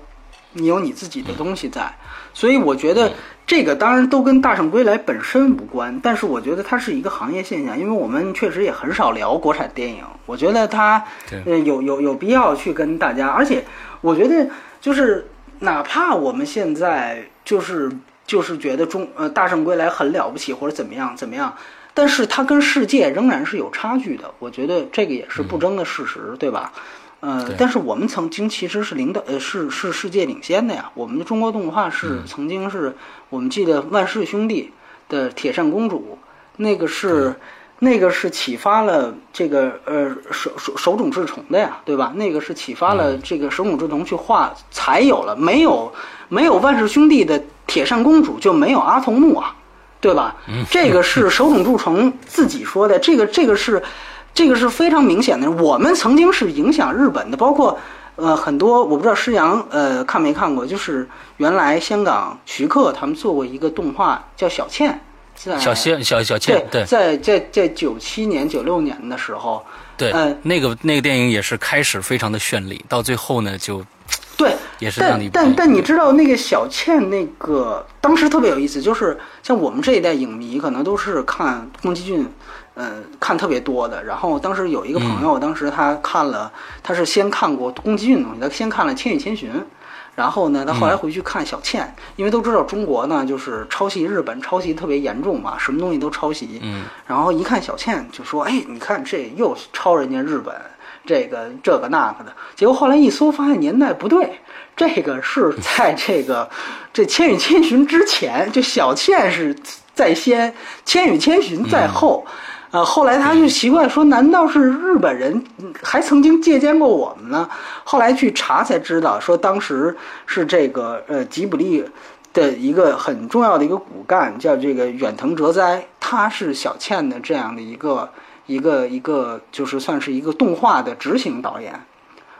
Speaker 2: 你有你自己的东西在？所以我觉得这个当然都跟《大圣归来》本身无关，但是我觉得它是一个行业现象，因为我们确实也很少聊国产电影，我觉得它呃有有有必要去跟大家，而且我觉得。就是哪怕我们现在就是就是觉得中呃大圣归来很了不起或者怎么样怎么样，但是它跟世界仍然是有差距的。我觉得这个也是不争的事实，对吧？呃，但是我们曾经其实是领导呃是是世界领先的呀。我们的中国动画是曾经是我们记得万氏兄弟的铁扇公主，那个是。那个是启发了这个呃手手手冢治虫的呀，对吧？那个是启发了这个手冢治虫去画，才有了没有没有万氏兄弟的铁扇公主就没有阿童木啊，对吧？这个是 手冢治虫自己说的，这个这个是这个是非常明显的。我们曾经是影响日本的，包括呃很多我不知道施洋呃看没看过，就是原来香港徐克他们做过一个动画叫小倩。
Speaker 1: 小谢小小倩对，
Speaker 2: 在在在九七年九六年的时候，
Speaker 1: 对，那个那个电影也是开始非常的绚丽，到最后呢就，
Speaker 2: 对，
Speaker 1: 也是
Speaker 2: 但但但你知道那个小倩那个当时特别有意思，就是像我们这一代影迷可能都是看宫崎骏，呃，看特别多的。然后当时有一个朋友，当时他看了，他是先看过宫崎骏的东西，他先看了《千与千寻》。然后呢，他后来回去看小倩，因为都知道中国呢就是抄袭日本，抄袭特别严重嘛，什么东西都抄袭。
Speaker 1: 嗯。
Speaker 2: 然后一看小倩，就说：“哎，你看这又抄人家日本，这个这个那个的。”结果后来一搜，发现年代不对，这个是在这个这《千与千寻》之前，就小倩是在先，《千与千寻》在后。呃，后来他就奇怪说：“难道是日本人还曾经借鉴过我们呢？”后来去查才知道，说当时是这个呃吉卜力的一个很重要的一个骨干，叫这个远藤哲哉，他是小倩的这样的一个一个一个，就是算是一个动画的执行导演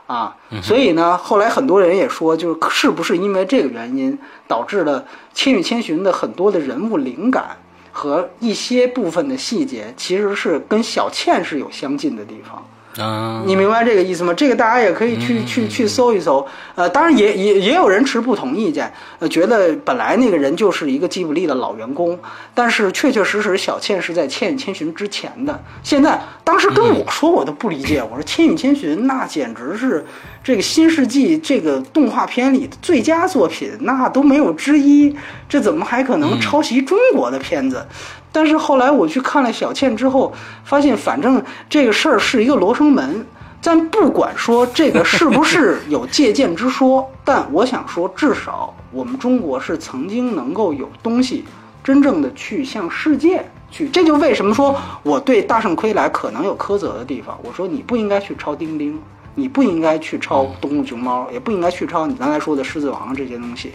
Speaker 2: 啊。所以呢，后来很多人也说，就是是不是因为这个原因导致了《千与千寻》的很多的人物灵感。和一些部分的细节，其实是跟小倩是有相近的地方。
Speaker 1: 啊，
Speaker 2: 你明白这个意思吗？这个大家也可以去去去搜一搜。呃，当然也也也有人持不同意见，呃，觉得本来那个人就是一个吉卜力的老员工，但是确确实实小倩是在《千与千寻》之前的。现在当时跟我说，我都不理解。我说《千与千寻》那简直是这个新世纪这个动画片里的最佳作品，那都没有之一。这怎么还可能抄袭中国的片子？但是后来我去看了小倩之后，发现反正这个事儿是一个罗生门。咱不管说这个是不是有借鉴之说，但我想说，至少我们中国是曾经能够有东西真正的去向世界去。这就为什么说我对大圣归来可能有苛责的地方。我说你不应该去抄丁丁，你不应该去抄东宫熊猫，也不应该去抄你刚才说的狮子王这些东西。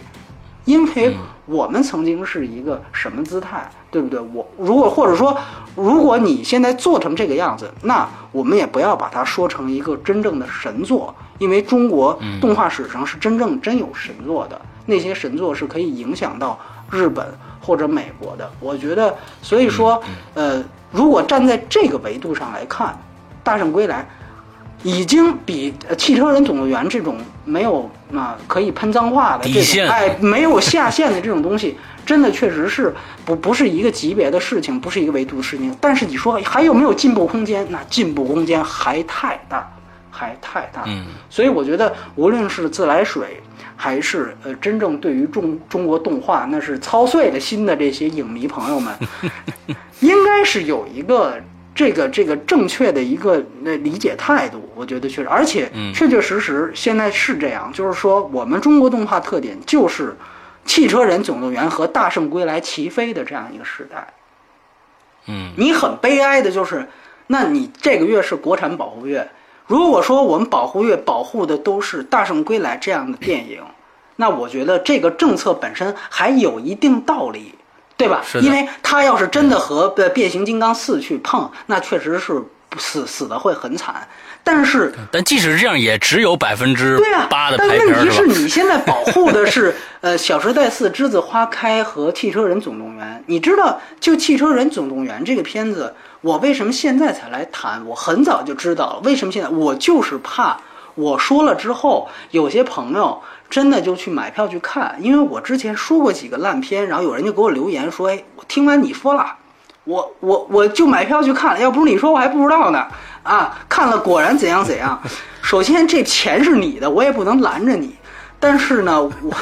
Speaker 2: 因为我们曾经是一个什么姿态，对不对？我如果或者说，如果你现在做成这个样子，那我们也不要把它说成一个真正的神作，因为中国动画史上是真正真有神作的，那些神作是可以影响到日本或者美国的。我觉得，所以说，呃，如果站在这个维度上来看，《大圣归来》。已经比《汽车人总动员》这种没有啊可以喷脏话的这种哎没有下限的这种东西，真的确实是不不是一个级别的事情，不是一个维度的事情。但是你说还有没有进步空间？那进步空间还太大，还太大。
Speaker 1: 嗯，
Speaker 2: 所以我觉得无论是自来水，还是呃真正对于中中国动画那是操碎了心的这些影迷朋友们，应该是有一个。这个这个正确的一个那理解态度，我觉得确实，而且确确实实现在是这样，就是说我们中国动画特点就是《汽车人总动员》和《大圣归来》齐飞的这样一个时代。
Speaker 1: 嗯，
Speaker 2: 你很悲哀的就是，那你这个月是国产保护月，如果说我们保护月保护的都是《大圣归来》这样的电影，那我觉得这个政策本身还有一定道理。对吧？因为他要是真的和呃变形金刚四去碰，那确实是死死的会很惨。但是，
Speaker 1: 但即使这样，也只有百分之八的
Speaker 2: 排片但问题是你现在保护的是 呃《小时代四》《栀子花开》和《汽车人总动员》。你知道，就《汽车人总动员》这个片子，我为什么现在才来谈？我很早就知道了。为什么现在？我就是怕我说了之后，有些朋友。真的就去买票去看，因为我之前说过几个烂片，然后有人就给我留言说：“哎，我听完你说了，我我我就买票去看了。要不是你说，我还不知道呢。啊，看了果然怎样怎样。首先这钱是你的，我也不能拦着你。但是呢，我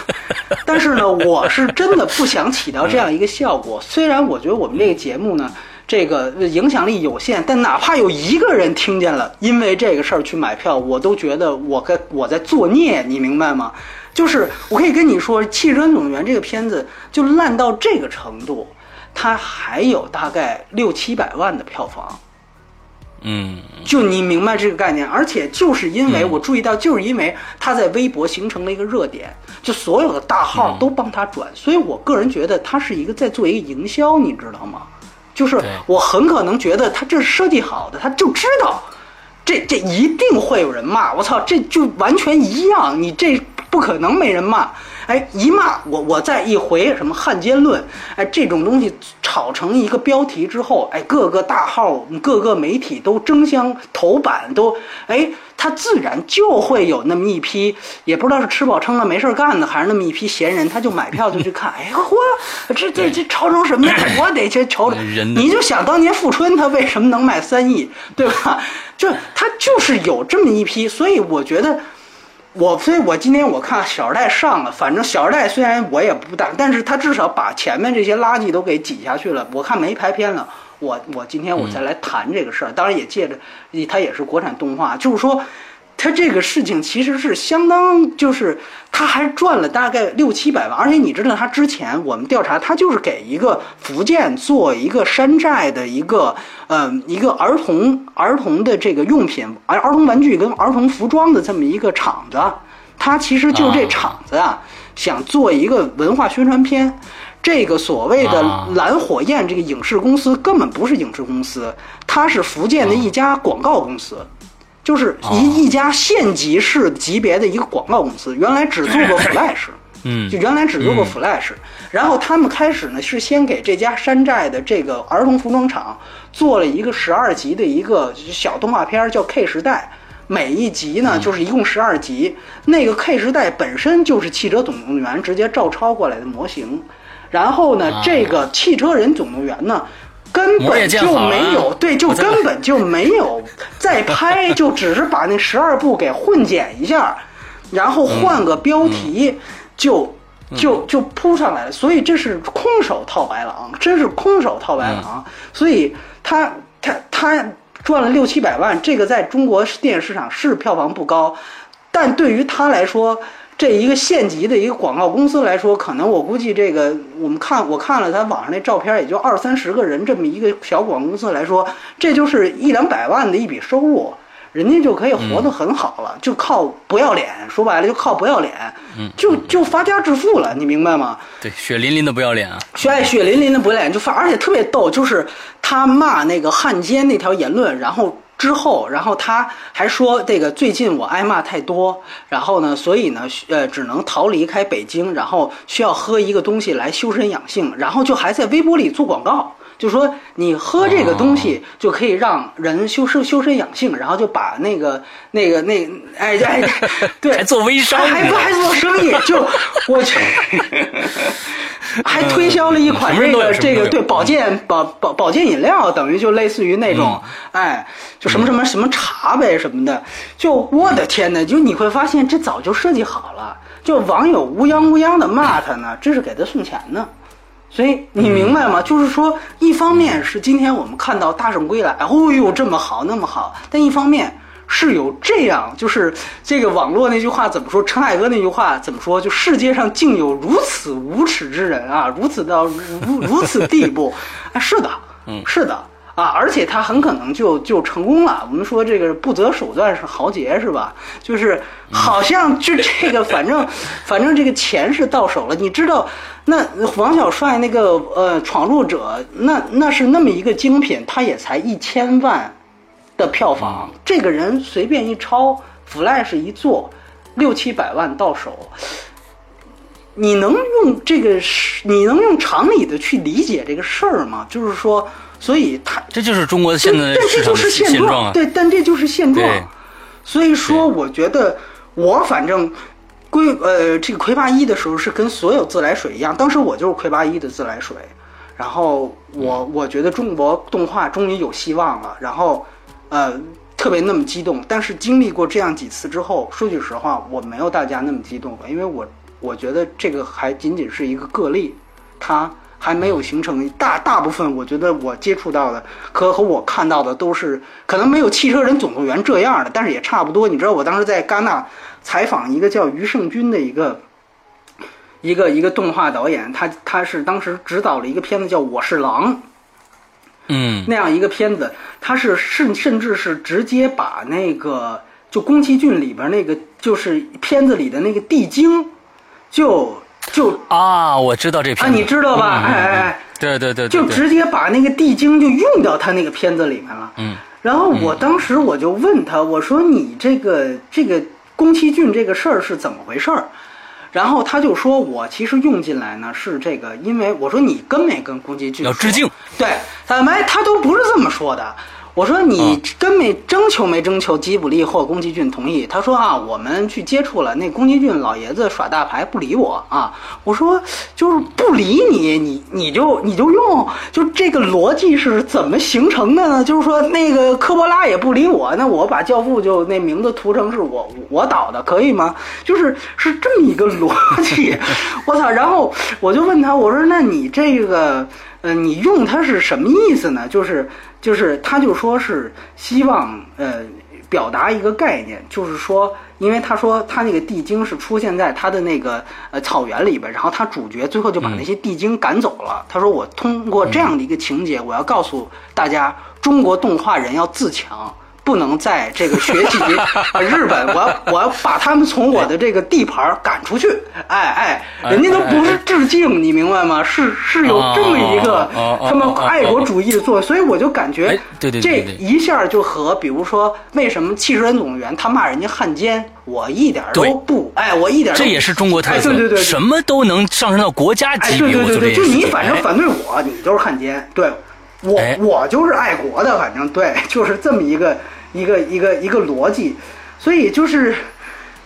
Speaker 2: 但是呢，我是真的不想起到这样一个效果。虽然我觉得我们这个节目呢。”这个影响力有限，但哪怕有一个人听见了，因为这个事儿去买票，我都觉得我该我在作孽，你明白吗？就是我可以跟你说，《汽车总动员》这个片子就烂到这个程度，它还有大概六七百万的票房。
Speaker 1: 嗯，
Speaker 2: 就你明白这个概念，而且就是因为我注意到，就是因为他在微博形成了一个热点，就所有的大号都帮他转，所以我个人觉得他是一个在做一个营销，你知道吗？就是我很可能觉得他这是设计好的，他就知道，这这一定会有人骂。我操，这就完全一样，你这不可能没人骂。哎，一骂我，我再一回什么汉奸论，哎，这种东西炒成一个标题之后，哎，各个大号、各个媒体都争相头版，都哎，他自然就会有那么一批，也不知道是吃饱撑了没事干的，还是那么一批闲人，他就买票就去看。哎嚯，这这这炒成什么样？我得去瞅瞅。你就想当年富春，他为什么能卖三亿，对吧？就他就是有这么一批，所以我觉得。我所以，我今天我看《小时代》上了，反正《小时代》虽然我也不大，但是他至少把前面这些垃圾都给挤下去了。我看没排片了，我我今天我再来谈这个事儿，当然也借着，它也是国产动画，就是说。他这个事情其实是相当，就是他还赚了大概六七百万，而且你知道他之前我们调查，他就是给一个福建做一个山寨的一个，嗯，一个儿童儿童的这个用品，儿儿童玩具跟儿童服装的这么一个厂子，他其实就这厂子啊，想做一个文化宣传片，这个所谓的蓝火焰这个影视公司根本不是影视公司，它是福建的一家广告公司。就是一一家县级市级别的一个广告公司，原来只做过 Flash，
Speaker 1: 嗯，
Speaker 2: 就原来只做过 Flash，然后他们开始呢是先给这家山寨的这个儿童服装厂做了一个十二集的一个小动画片，叫 K 时代，每一集呢就是一共十二集，那个 K 时代本身就是汽车总动员直接照抄过来的模型，然后呢这个汽车人总动员呢。根本就没有对，就根本就没有再拍，就只是把那十二部给混剪一下，然后换个标题，就就就扑上来了。所以这是空手套白狼，真是空手套白狼。所以他他他赚了六七百万，这个在中国电影市场是票房不高，但对于他来说。这一个县级的一个广告公司来说，可能我估计这个我们看我看了他网上那照片，也就二三十个人这么一个小广告公司来说，这就是一两百万的一笔收入，人家就可以活得很好了，就靠不要脸，说白了就靠不要脸，就就发家致富了，你明白吗？
Speaker 1: 对，血淋淋的不要脸啊！
Speaker 2: 血血淋淋的不要脸就发，而且特别逗，就是他骂那个汉奸那条言论，然后。之后，然后他还说这个最近我挨骂太多，然后呢，所以呢，呃，只能逃离开北京，然后需要喝一个东西来修身养性，然后就还在微博里做广告，就说你喝这个东西就可以让人修身修身养性，然后就把那个 那个那哎哎，对，
Speaker 1: 还做微商，
Speaker 2: 还 还做生意，就我去。还推销了一款这个这个对保健保保保健饮料，等于就类似于那种，哎，就什么什么什么茶呗什么的。就我的天呐，就你会发现这早就设计好了。就网友乌泱乌泱的骂他呢，这是给他送钱呢。所以你明白吗？就是说，一方面是今天我们看到大圣归来，哦呦这么好那么好，但一方面。是有这样，就是这个网络那句话怎么说？陈海歌那句话怎么说？就世界上竟有如此无耻之人啊！如此到如如此地步，啊，是的，嗯，是的啊，而且他很可能就就成功了。我们说这个不择手段是豪杰，是吧？就是好像就这个，反正 反正这个钱是到手了。你知道，那王小帅那个呃闯入者，那那是那么一个精品，他也才一千万。的票房，这个人随便一抄，flash 一做，六七百万到手，你能用这个你能用常理的去理解这个事儿吗？就是说，所以他
Speaker 1: 这就是中国现在但
Speaker 2: 这就是现状，对，但这就是现状。所以说，我觉得我反正归呃这个魁拔一的时候是跟所有自来水一样，当时我就是魁拔一的自来水，然后我我觉得中国动画终于有希望了，然后。呃，特别那么激动，但是经历过这样几次之后，说句实话，我没有大家那么激动了，因为我我觉得这个还仅仅是一个个例，它还没有形成大大部分。我觉得我接触到的和和我看到的都是可能没有《汽车人总动员》这样的，但是也差不多。你知道，我当时在戛纳采访一个叫余胜军的一个一个一个动画导演，他他是当时指导了一个片子叫《我是狼》。
Speaker 1: 嗯，
Speaker 2: 那样一个片子，他是甚甚至是直接把那个就宫崎骏里边那个就是片子里的那个地精，就就
Speaker 1: 啊，我知道这片
Speaker 2: 啊，你知道吧？哎哎哎，
Speaker 1: 对对对，
Speaker 2: 就直接把那个地精就用到他那个片子里面了。
Speaker 1: 嗯，
Speaker 2: 然后我当时我就问他，我说你这个这个宫崎骏这个事儿是怎么回事儿？然后他就说：“我其实用进来呢，是这个，因为我说你跟没跟宫崎骏
Speaker 1: 要致敬，
Speaker 2: 对，坦白，他都不是这么说的。”我说你跟没征求没征求吉卜力或宫崎骏同意？他说啊，我们去接触了，那宫崎骏老爷子耍大牌不理我啊。我说就是不理你，你你就你就用，就这个逻辑是怎么形成的呢？就是说那个科波拉也不理我，那我把教父就那名字涂成是我我导的，可以吗？就是是这么一个逻辑。我操！然后我就问他，我说那你这个。呃，你用它是什么意思呢？就是就是，他就说是希望呃表达一个概念，就是说，因为他说他那个地精是出现在他的那个呃草原里边，然后他主角最后就把那些地精赶走了。他说我通过这样的一个情节，我要告诉大家，中国动画人要自强。不能在这个学习 日本，我要我要把他们从我的这个地盘赶出去。哎哎，人家都不是致敬，你明白吗？是是有这么一个他们爱国主义的做，所以我就感觉，
Speaker 1: 对对
Speaker 2: 这一下就和比如说为什么《汽车人总动员》他骂人家汉奸，我一点都不哎，我一点
Speaker 1: 这也是中国特色，
Speaker 2: 对对对，
Speaker 1: 什么都能上升到国家级
Speaker 2: 别。对对对，就你反正反对我，你就是汉奸。对我我就是爱国的，反正对，就是这么一个。一个一个一个逻辑，所以就是，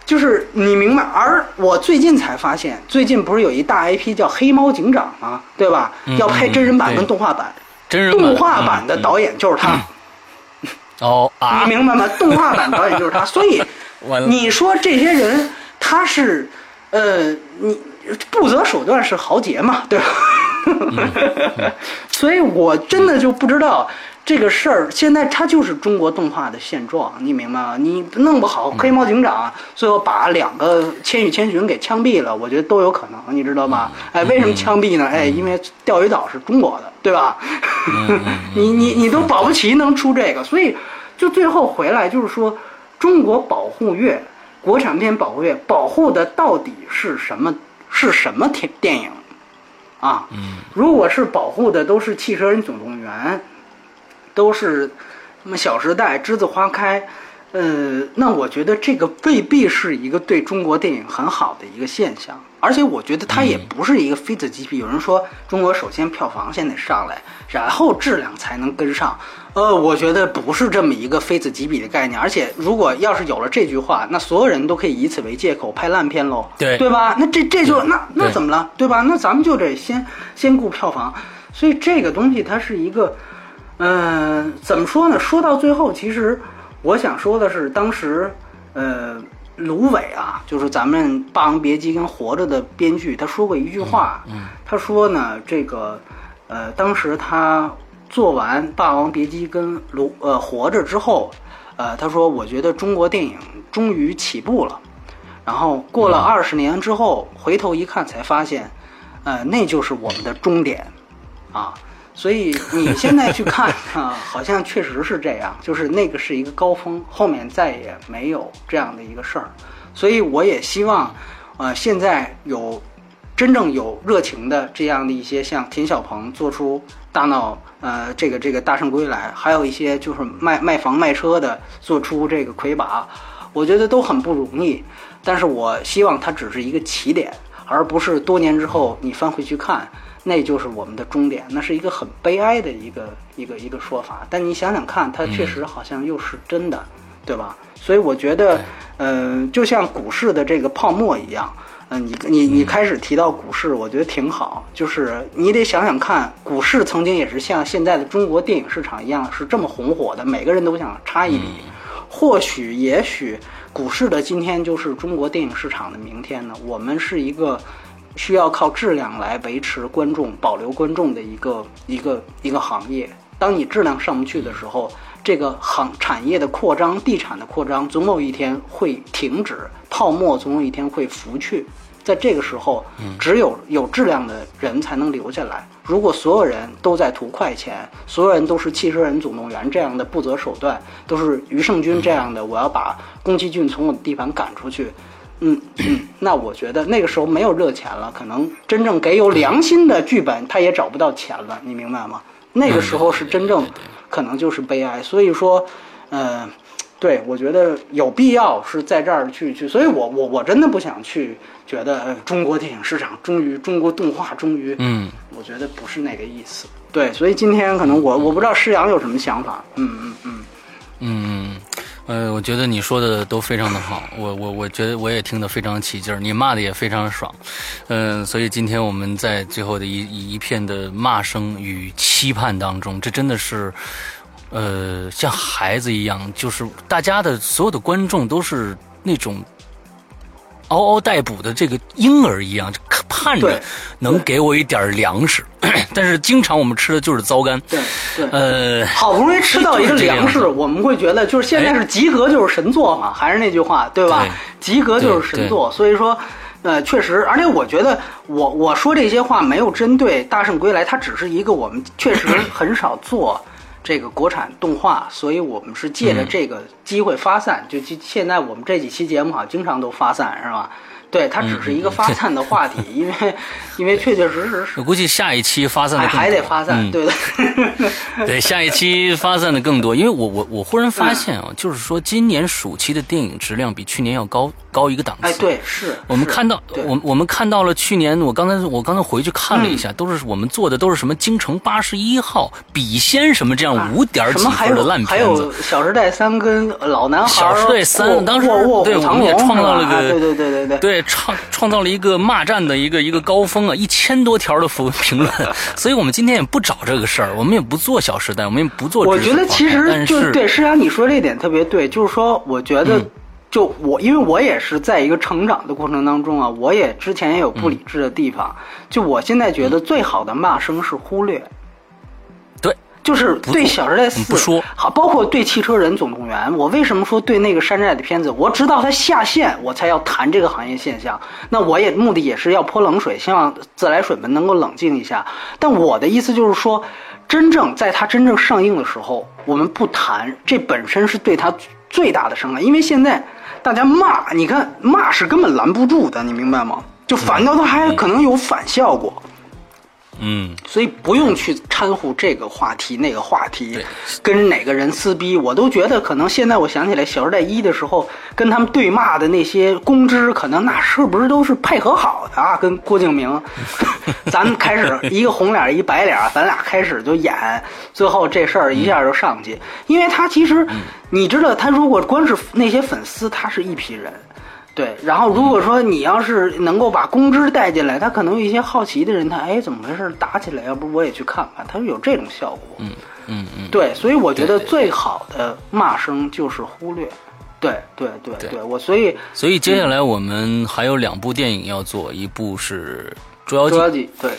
Speaker 2: 就是你明白。而我最近才发现，最近不是有一大 IP 叫《黑猫警长》吗？对吧？要拍真人版跟动画版，
Speaker 1: 真人
Speaker 2: 动画版的导演就是他。
Speaker 1: 哦啊！
Speaker 2: 你明白吗？动画版导演就是他。所以你说这些人他是呃，你不择手段是豪杰嘛？对吧？所以我真的就不知道。这个事儿现在它就是中国动画的现状，你明白吗？你弄不好黑猫警长最后把两个千与千寻给枪毙了，我觉得都有可能，你知道吗？哎，为什么枪毙呢？哎，因为钓鱼岛是中国的，对吧？你你你都保不齐能出这个，所以就最后回来就是说，中国保护月，国产片保护月保护的到底是什么？是什么电电影？啊，如果是保护的都是汽车人总动员。都是什么《小时代》《栀子花开》，呃，那我觉得这个未必是一个对中国电影很好的一个现象，而且我觉得它也不是一个非此即彼。有人说中国首先票房先得上来，然后质量才能跟上。呃，我觉得不是这么一个非此即彼的概念。而且如果要是有了这句话，那所有人都可以以此为借口拍烂片喽，
Speaker 1: 对
Speaker 2: 对吧？那这这就那那怎么了，对吧？那咱们就得先先顾票房。所以这个东西它是一个，嗯，怎么说呢？说到最后，其实。我想说的是，当时，呃，芦苇啊，就是咱们《霸王别姬》跟《活着》的编剧，他说过一句话，他说呢，这个，呃，当时他做完《霸王别姬》跟《芦呃活着》之后，呃，他说，我觉得中国电影终于起步了，然后过了二十年之后，回头一看，才发现，呃，那就是我们的终点，啊。所以你现在去看 啊，好像确实是这样，就是那个是一个高峰，后面再也没有这样的一个事儿。所以我也希望，呃，现在有真正有热情的这样的一些像田小鹏做出大闹，呃，这个这个大圣归来，还有一些就是卖卖房卖车的做出这个魁拔，我觉得都很不容易。但是我希望它只是一个起点，而不是多年之后你翻回去看。那就是我们的终点，那是一个很悲哀的一个一个一个说法。但你想想看，它确实好像又是真的，对吧？所以我觉得，呃，就像股市的这个泡沫一样，嗯，你你你开始提到股市，我觉得挺好。就是你得想想看，股市曾经也是像现在的中国电影市场一样，是这么红火的，每个人都想插一笔。或许，也许，股市的今天就是中国电影市场的明天呢？我们是一个。需要靠质量来维持观众、保留观众的一个一个一个行业。当你质量上不去的时候，这个行产业的扩张、地产的扩张，总有一天会停止，泡沫总有一天会浮去。在这个时候，只有有质量的人才能留下来。如果所有人都在图快钱，所有人都是《汽车人总动员》这样的不择手段，都是余胜军这样的，我要把宫崎骏从我的地盘赶出去。嗯，那我觉得那个时候没有热钱了，可能真正给有良心的剧本，他也找不到钱了，你明白吗？那个时候是真正，可能就是悲哀。所以说，呃，对我觉得有必要是在这儿去去，所以我我我真的不想去觉得中国电影市场终于中国动画终于，
Speaker 1: 嗯，
Speaker 2: 我觉得不是那个意思。对，所以今天可能我我不知道施阳有什么想法。嗯嗯嗯
Speaker 1: 嗯嗯。呃，我觉得你说的都非常的好，我我我觉得我也听得非常起劲儿，你骂的也非常爽，嗯，所以今天我们在最后的一一片的骂声与期盼当中，这真的是，呃，像孩子一样，就是大家的所有的观众都是那种。嗷嗷待哺的这个婴儿一样，盼着能给我一点粮食，但是经常我们吃的就是糟干。
Speaker 2: 对对，
Speaker 1: 呃，
Speaker 2: 好不容易吃到一个粮食，我们会觉得就是现在是及格就是神作嘛，还是那句话，对吧？及格就是神作。所以说，呃，确实，而且我觉得我我说这些话没有针对《大圣归来》，它只是一个我们确实很少做。这个国产动画，所以我们是借着这个机会发散。就就现在我们这几期节目哈，经常都发散，是吧？对，它只是一个发散的话题，因为因为确确实实是。
Speaker 1: 我估计下一期发散的
Speaker 2: 还得发散，对的。
Speaker 1: 对，下一期发散的更多，因为我我我忽然发现啊，就是说今年暑期的电影质量比去年要高高一个档次。
Speaker 2: 哎，对，是
Speaker 1: 我们看到我我们看到了去年，我刚才我刚才回去看了一下，都是我们做的都是什么京城八十一号、笔仙什么这样五点几分的烂片子。
Speaker 2: 还有《小时代三》跟《老男孩》。
Speaker 1: 小时代三当时对我们也创造了个
Speaker 2: 对对对对对
Speaker 1: 对。创创造了一个骂战的一个一个高峰啊，一千多条的评评论，所以我们今天也不找这个事儿，我们也不做《小时代》，我们也不做。
Speaker 2: 我觉得其实就是对，实际上你说这点特别对，就是说，我觉得就我，因为我也是在一个成长的过程当中啊，我也之前也有不理智的地方，就我现在觉得最好的骂声是忽略。对就是对《小时代四》好，包括对《汽车人总动员》，我为什么说对那个山寨的片子？我知道它下线，我才要谈这个行业现象。那我也目的也是要泼冷水，希望自来水们能够冷静一下。但我的意思就是说，真正在它真正上映的时候，我们不谈，这本身是对它最大的伤害。因为现在大家骂，你看骂是根本拦不住的，你明白吗？就反倒他还可能有反效果。
Speaker 1: 嗯，
Speaker 2: 所以不用去掺和这个话题那个话题，跟哪个人撕逼，我都觉得可能现在我想起来《小时代一》的时候，跟他们对骂的那些公知，可能那是不是都是配合好的啊？跟郭敬明，咱们开始一个红脸一白脸，咱俩开始就演，最后这事儿一下就上去，因为他其实你知道，他如果光是那些粉丝，他是一批人。对，然后如果说你要是能够把公知带进来，他可能有一些好奇的人，他哎怎么回事打起来，要不我也去看看，他是有这种效果。
Speaker 1: 嗯嗯嗯，
Speaker 2: 对，所以我觉得最好的骂声就是忽略。对对对对，我所以
Speaker 1: 所以接下来我们还有两部电影要做，一部是《捉
Speaker 2: 妖记捉妖记》，对。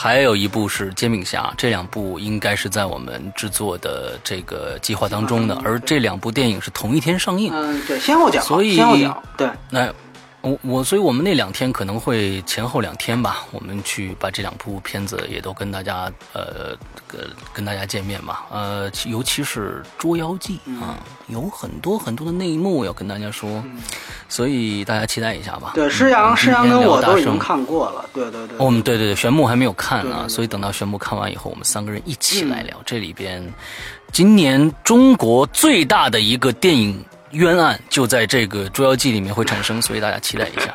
Speaker 1: 还有一部是《煎饼侠》，这两部应该是在我们制作的这个计划当中的，而这两部电影是同一天上映，
Speaker 2: 嗯，对，先后讲，
Speaker 1: 所以
Speaker 2: 先后讲，对，
Speaker 1: 那。我我，所以我们那两天可能会前后两天吧，我们去把这两部片子也都跟大家呃跟跟大家见面嘛，呃，尤其是《捉妖记》啊，有很多很多的内幕要跟大家说，所以大家期待一下吧。
Speaker 2: 对，施阳施阳跟我都已经看过了，对对对。
Speaker 1: 我们对对对，玄牧还没有看呢，所以等到玄牧看完以后，我们三个人一起来聊这里边今年中国最大的一个电影。冤案就在这个《捉妖记》里面会产生，所以大家期待一下。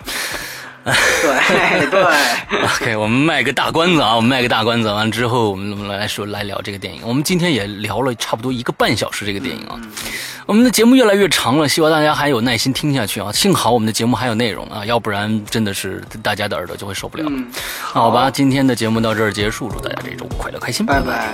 Speaker 2: 对 对
Speaker 1: ，OK，我们卖个大关子啊，我们卖个大关子，完了之后我们来说来聊这个电影。我们今天也聊了差不多一个半小时这个电影啊，我们的节目越来越长了，希望大家还有耐心听下去啊。幸好我们的节目还有内容啊，要不然真的是大家的耳朵就会受不了。好吧，今天的节目到这儿结束，祝大家这周快乐开心，
Speaker 2: 拜拜。